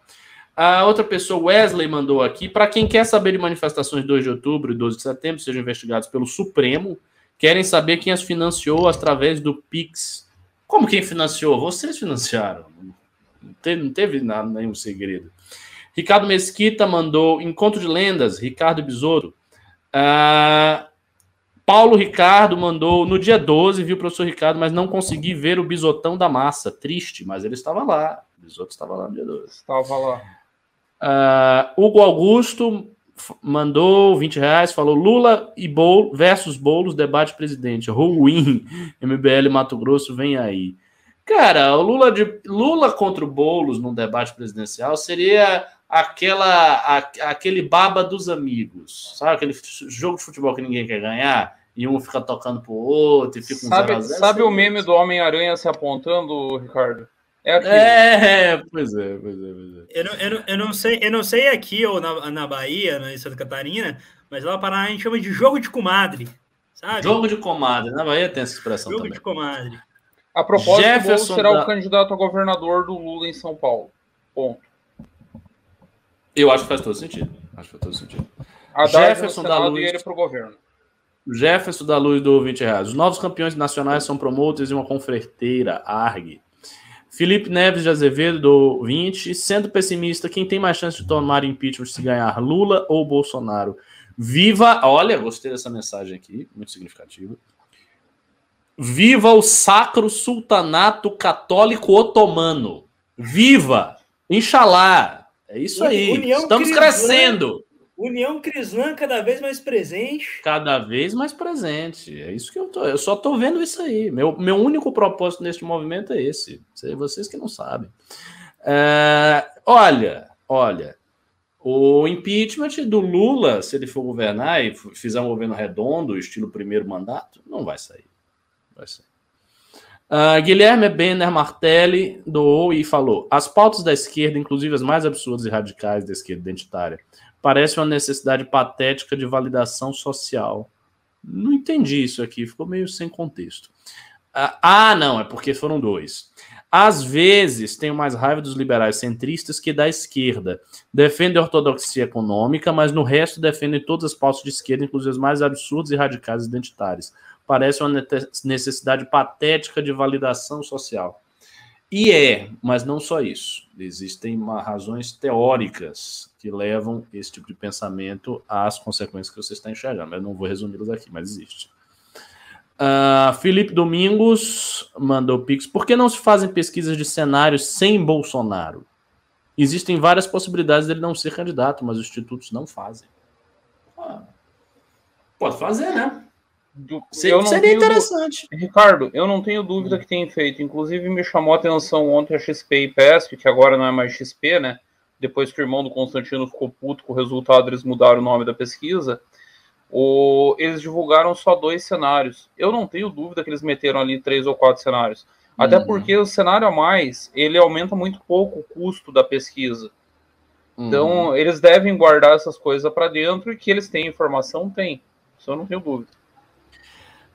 A outra pessoa, Wesley, mandou aqui. Para quem quer saber de manifestações de 2 de outubro e 12 de setembro, sejam investigados pelo Supremo. Querem saber quem as financiou através do Pix. Como quem financiou? Vocês financiaram. Não teve, não teve nada, nenhum segredo. Ricardo Mesquita mandou Encontro de Lendas, Ricardo Besouro. Uh, Paulo Ricardo mandou no dia 12, viu o professor Ricardo, mas não consegui ver o bisotão da massa. Triste, mas ele estava lá. O bisoto estava lá no dia 12. Estava lá. Uh, Hugo Augusto mandou 20 reais, falou Lula e Bol versus Boulos, debate presidente. Ruim, MBL Mato Grosso, vem aí. Cara, o Lula, de, Lula contra o Boulos num debate presidencial seria aquela a, aquele baba dos amigos, sabe? Aquele jogo de futebol que ninguém quer ganhar e um fica tocando pro outro e fica um Sabe, sabe o meme do Homem-Aranha se apontando, Ricardo? É, é, pois é, pois é, pois é. Eu não, eu, não, eu não sei, eu não sei aqui ou na, na Bahia, na Santa Catarina, mas lá Paraná a gente chama de jogo de comadre, sabe? Jogo de comadre, na Bahia tem essa expressão jogo também. Jogo de comadre. A propósito, Jefferson será da... o candidato a governador do Lula em São Paulo. Ponto. Eu acho que faz todo sentido. Acho que faz todo sentido. A Jefferson da Luz. E ele pro governo. Jefferson da Luz do 20 reais. Os novos campeões nacionais são promotores de uma confreiteira, ARG. Felipe Neves de Azevedo, do 20. Sendo pessimista, quem tem mais chance de tomar impeachment se ganhar Lula ou Bolsonaro? Viva! Olha, gostei dessa mensagem aqui, muito significativa. Viva o Sacro Sultanato Católico Otomano! Viva! Inxalá! É isso aí. União Estamos Crislã, crescendo. União Crislã cada vez mais presente. Cada vez mais presente. É isso que eu tô. Eu só tô vendo isso aí. Meu, meu único propósito neste movimento é esse. Vocês que não sabem. É, olha, olha. O impeachment do Lula, se ele for governar e fizer um governo redondo, estilo primeiro mandato, não vai sair. Vai sair. Uh, Guilherme Benner Martelli doou e falou: as pautas da esquerda, inclusive as mais absurdas e radicais da esquerda identitária, parecem uma necessidade patética de validação social. Não entendi isso aqui, ficou meio sem contexto. Ah, ah, não, é porque foram dois. Às vezes, tenho mais raiva dos liberais centristas que da esquerda. Defendem a ortodoxia econômica, mas no resto defendem todas as pautas de esquerda, inclusive as mais absurdas e radicais identitárias. Parece uma necessidade patética de validação social. E é, mas não só isso. Existem razões teóricas que levam esse tipo de pensamento às consequências que você está enxergando. Eu não vou resumi-las aqui, mas existe. Uh, Felipe Domingos mandou pix. Por que não se fazem pesquisas de cenários sem Bolsonaro? Existem várias possibilidades dele não ser candidato, mas os institutos não fazem. Ah, pode fazer, né? Do, seria interessante. Ricardo, eu não tenho dúvida que tem feito. Inclusive, me chamou a atenção ontem a XP e PESP, que agora não é mais XP, né? Depois que o irmão do Constantino ficou puto com o resultado, eles mudaram o nome da pesquisa. O, eles divulgaram só dois cenários. Eu não tenho dúvida que eles meteram ali três ou quatro cenários. Até uhum. porque o cenário a mais, ele aumenta muito pouco o custo da pesquisa. Uhum. Então, eles devem guardar essas coisas para dentro e que eles têm informação, tem. Isso eu não tenho dúvida.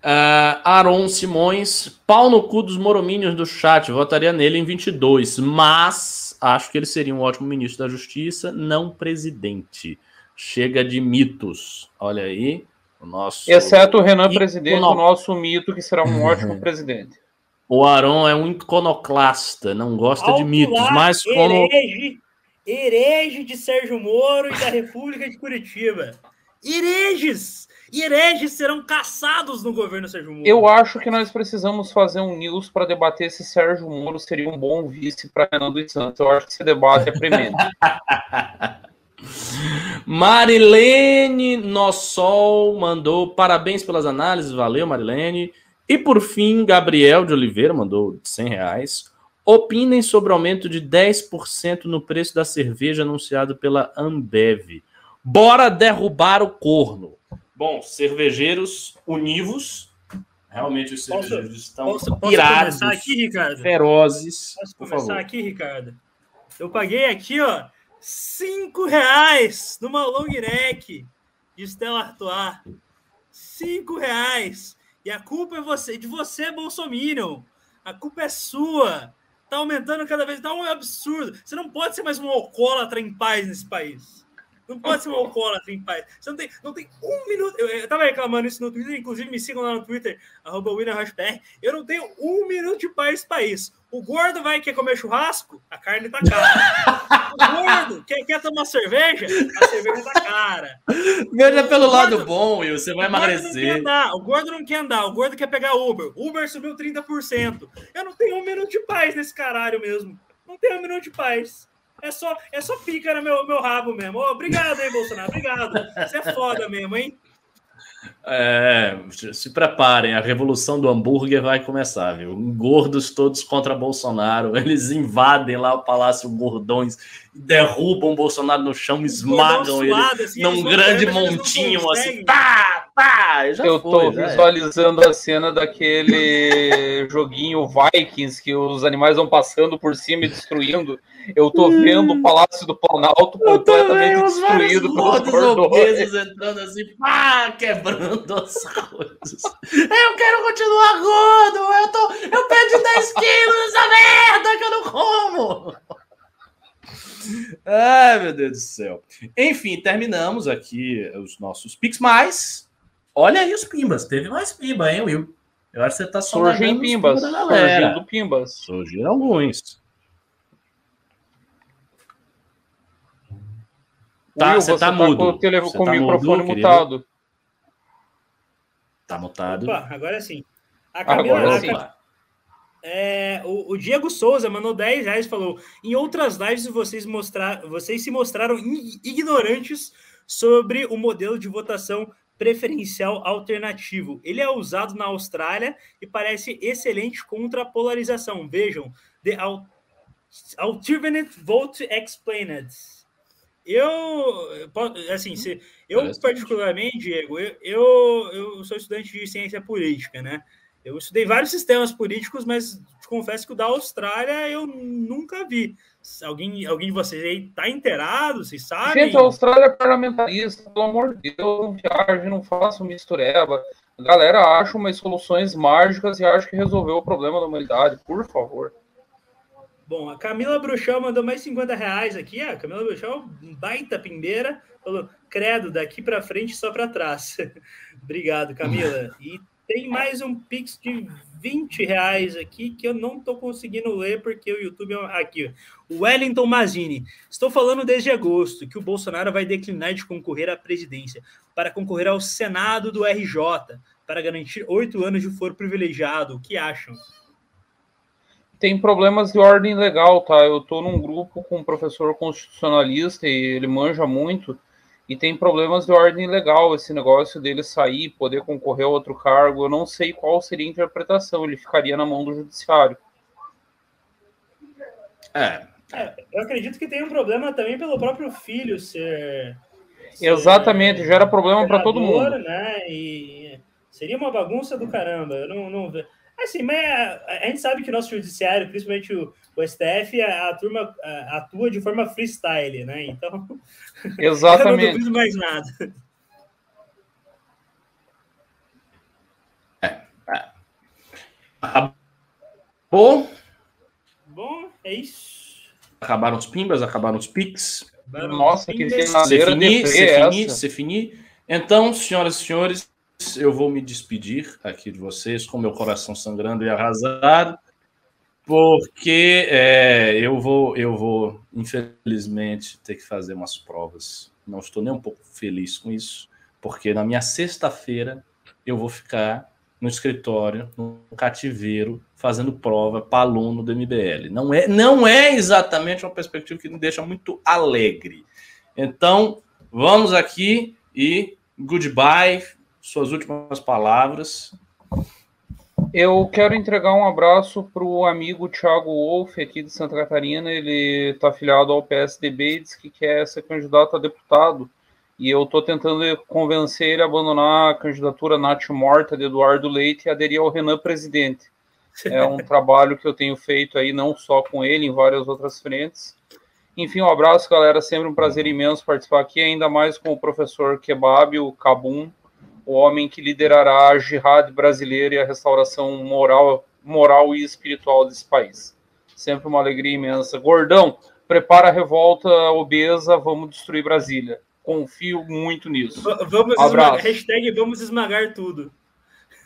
Uh, Aaron Simões, pau no cu dos moromínios do chat, votaria nele em 22, mas acho que ele seria um ótimo ministro da Justiça, não presidente. Chega de mitos. Olha aí, o nosso. Exceto o Renan presidente, o nosso mito, que será um ótimo presidente. O Aaron é um iconoclasta, não gosta Alto de mitos, lá, mas como. Herege, herege de Sérgio Moro e da República de Curitiba. Hereges! E hereges serão caçados no governo Sérgio Moro. Eu acho que nós precisamos fazer um news para debater se Sérgio Moro seria um bom vice para Renan dos Santos. Eu acho que esse debate é premente. Marilene Nossol mandou parabéns pelas análises, valeu Marilene. E por fim, Gabriel de Oliveira mandou 100 reais. Opinem sobre o aumento de 10% no preço da cerveja anunciado pela Ambev. Bora derrubar o corno. Bom, cervejeiros univos. Realmente os cervejeiros posso, estão posso, posso irados, aqui, Ricardo? ferozes. Posso começar favor. aqui, Ricardo? Eu paguei aqui, ó, cinco reais numa long neck de Stella Artois. Cinco reais. E a culpa é você, de você, Bolsonaro. A culpa é sua. Tá aumentando cada vez, tá um absurdo. Você não pode ser mais um alcoólatra em paz nesse país. Não pode ser um alcoólatra em paz. Você não tem, não tem um minuto. Eu, eu tava reclamando isso no Twitter, inclusive me sigam lá no Twitter, arroba Eu não tenho um minuto de paz nesse país. O gordo vai quer comer churrasco, a carne tá cara. O gordo quer, quer tomar cerveja, a cerveja tá cara. Veja pelo gordo, lado bom, Will, você vai emagrecer. O gordo não quer andar, o gordo quer pegar Uber. Uber subiu 30%. Eu não tenho um minuto de paz nesse caralho mesmo. Não tenho um minuto de paz. É só, é só pica no meu, meu rabo mesmo. Obrigado aí, Bolsonaro. Obrigado. Você é foda mesmo, hein? É, se preparem, a revolução do hambúrguer vai começar, viu? Gordos todos contra Bolsonaro, eles invadem lá o Palácio Gordões, derrubam o Bolsonaro no chão, esmagam ele assim, num grande montinho, assim, tá, tá! Eu foi, tô visualizando a cena daquele joguinho Vikings que os animais vão passando por cima e destruindo. Eu tô vendo o Palácio do Planalto completamente destruído pelos cordões. entrando assim, pá, quebrando as coisas. Eu quero continuar gordo! Eu, tô, eu perdi 10 quilos nessa merda que eu não como! Ai, meu Deus do céu. Enfim, terminamos aqui os nossos pics, mas olha aí os pimbas. Teve mais pimba, hein, Will? Eu acho que você tá surgindo pimbas. Surgindo pimbas. Surgiram alguns. Tá, Will, você, tá, tá mudo. Com o, tele... com tá o microfone mudo, mutado. Tá mutado. Opa, agora sim. A Camila, agora sim. A, é, o, o, Diego Souza mandou 10 reais e falou: em outras lives vocês, mostrar, vocês se mostraram ignorantes sobre o modelo de votação preferencial alternativo. Ele é usado na Austrália e parece excelente contra a polarização. Vejam, The Alternate Vote Explained. Eu, assim, se, eu particularmente, Diego, eu, eu, eu sou estudante de ciência política, né? Eu estudei vários sistemas políticos, mas confesso que o da Austrália eu nunca vi. Alguém, alguém de vocês aí está inteirado? Vocês sabem? Gente, a Austrália é parlamentarista, pelo amor de Deus, não viaje, não faça mistureba. A galera acha umas soluções mágicas e acha que resolveu o problema da humanidade, por favor. Bom, a Camila Bruxão mandou mais 50 reais aqui. A Camila Bruxão, baita pimbeira, falou: credo, daqui para frente só para trás. Obrigado, Camila. E tem mais um Pix de 20 reais aqui que eu não estou conseguindo ler porque o YouTube é aqui. O Wellington Mazini. Estou falando desde agosto que o Bolsonaro vai declinar de concorrer à presidência para concorrer ao Senado do RJ para garantir oito anos de foro privilegiado. O que acham? Tem problemas de ordem legal, tá? Eu estou num grupo com um professor constitucionalista e ele manja muito e tem problemas de ordem legal esse negócio dele sair, poder concorrer a outro cargo. Eu não sei qual seria a interpretação, ele ficaria na mão do judiciário. É. é eu acredito que tem um problema também pelo próprio filho ser. ser Exatamente, gera problema para todo mundo. Né? E seria uma bagunça do caramba. Eu não, não Assim, mas a, a gente sabe que o nosso judiciário, principalmente o, o STF, a, a turma a, atua de forma freestyle, né? Então. Exatamente. eu não duvido mais nada. É. é. Acabou? Bom, é isso. Acabaram os pimbas, acabaram os pics. Nossa, que finir, se finir, se finir. Então, senhoras e senhores, eu vou me despedir aqui de vocês com meu coração sangrando e arrasado, porque é, eu vou, eu vou, infelizmente, ter que fazer umas provas. Não estou nem um pouco feliz com isso, porque na minha sexta-feira eu vou ficar no escritório, no cativeiro, fazendo prova para aluno do MBL. Não é, não é exatamente uma perspectiva que me deixa muito alegre. Então, vamos aqui e goodbye, suas últimas palavras. Eu quero entregar um abraço para o amigo Thiago Wolff, aqui de Santa Catarina. Ele está afiliado ao PSDB e diz que quer ser candidato a deputado. E eu estou tentando convencer ele a abandonar a candidatura Nath Morta de Eduardo Leite e aderir ao Renan Presidente. É um trabalho que eu tenho feito aí, não só com ele, em várias outras frentes. Enfim, um abraço, galera. Sempre um prazer imenso participar aqui, ainda mais com o professor Kebab, o Kabum, o homem que liderará a jihad brasileira e a restauração moral, moral e espiritual desse país. Sempre uma alegria imensa. Gordão, prepara a revolta obesa, vamos destruir Brasília. Confio muito nisso. V vamos esmagar, hashtag vamos esmagar tudo.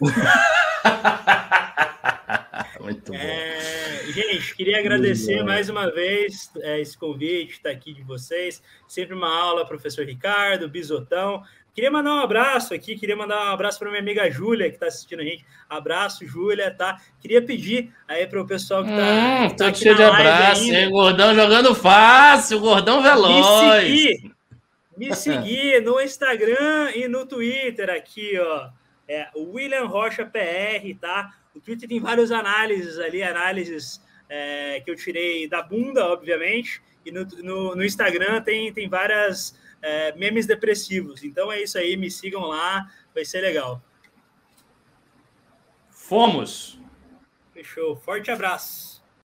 muito bom. É, gente, queria agradecer mais uma vez é, esse convite, estar tá aqui de vocês. Sempre uma aula, professor Ricardo, Bisotão. Queria mandar um abraço aqui, queria mandar um abraço para minha amiga Júlia, que está assistindo a gente. Abraço, Júlia, tá? Queria pedir aí para o pessoal que está. Hum, que tá tô cheio de abraço, hein? Gordão jogando fácil, gordão veloz. Me seguir, me seguir no Instagram e no Twitter aqui, ó. É William Rocha PR, tá? O Twitter tem várias análises ali, análises é, que eu tirei da bunda, obviamente. E no, no, no Instagram tem, tem várias é, memes depressivos. Então é isso aí, me sigam lá, vai ser legal. Fomos! Fechou, forte abraço.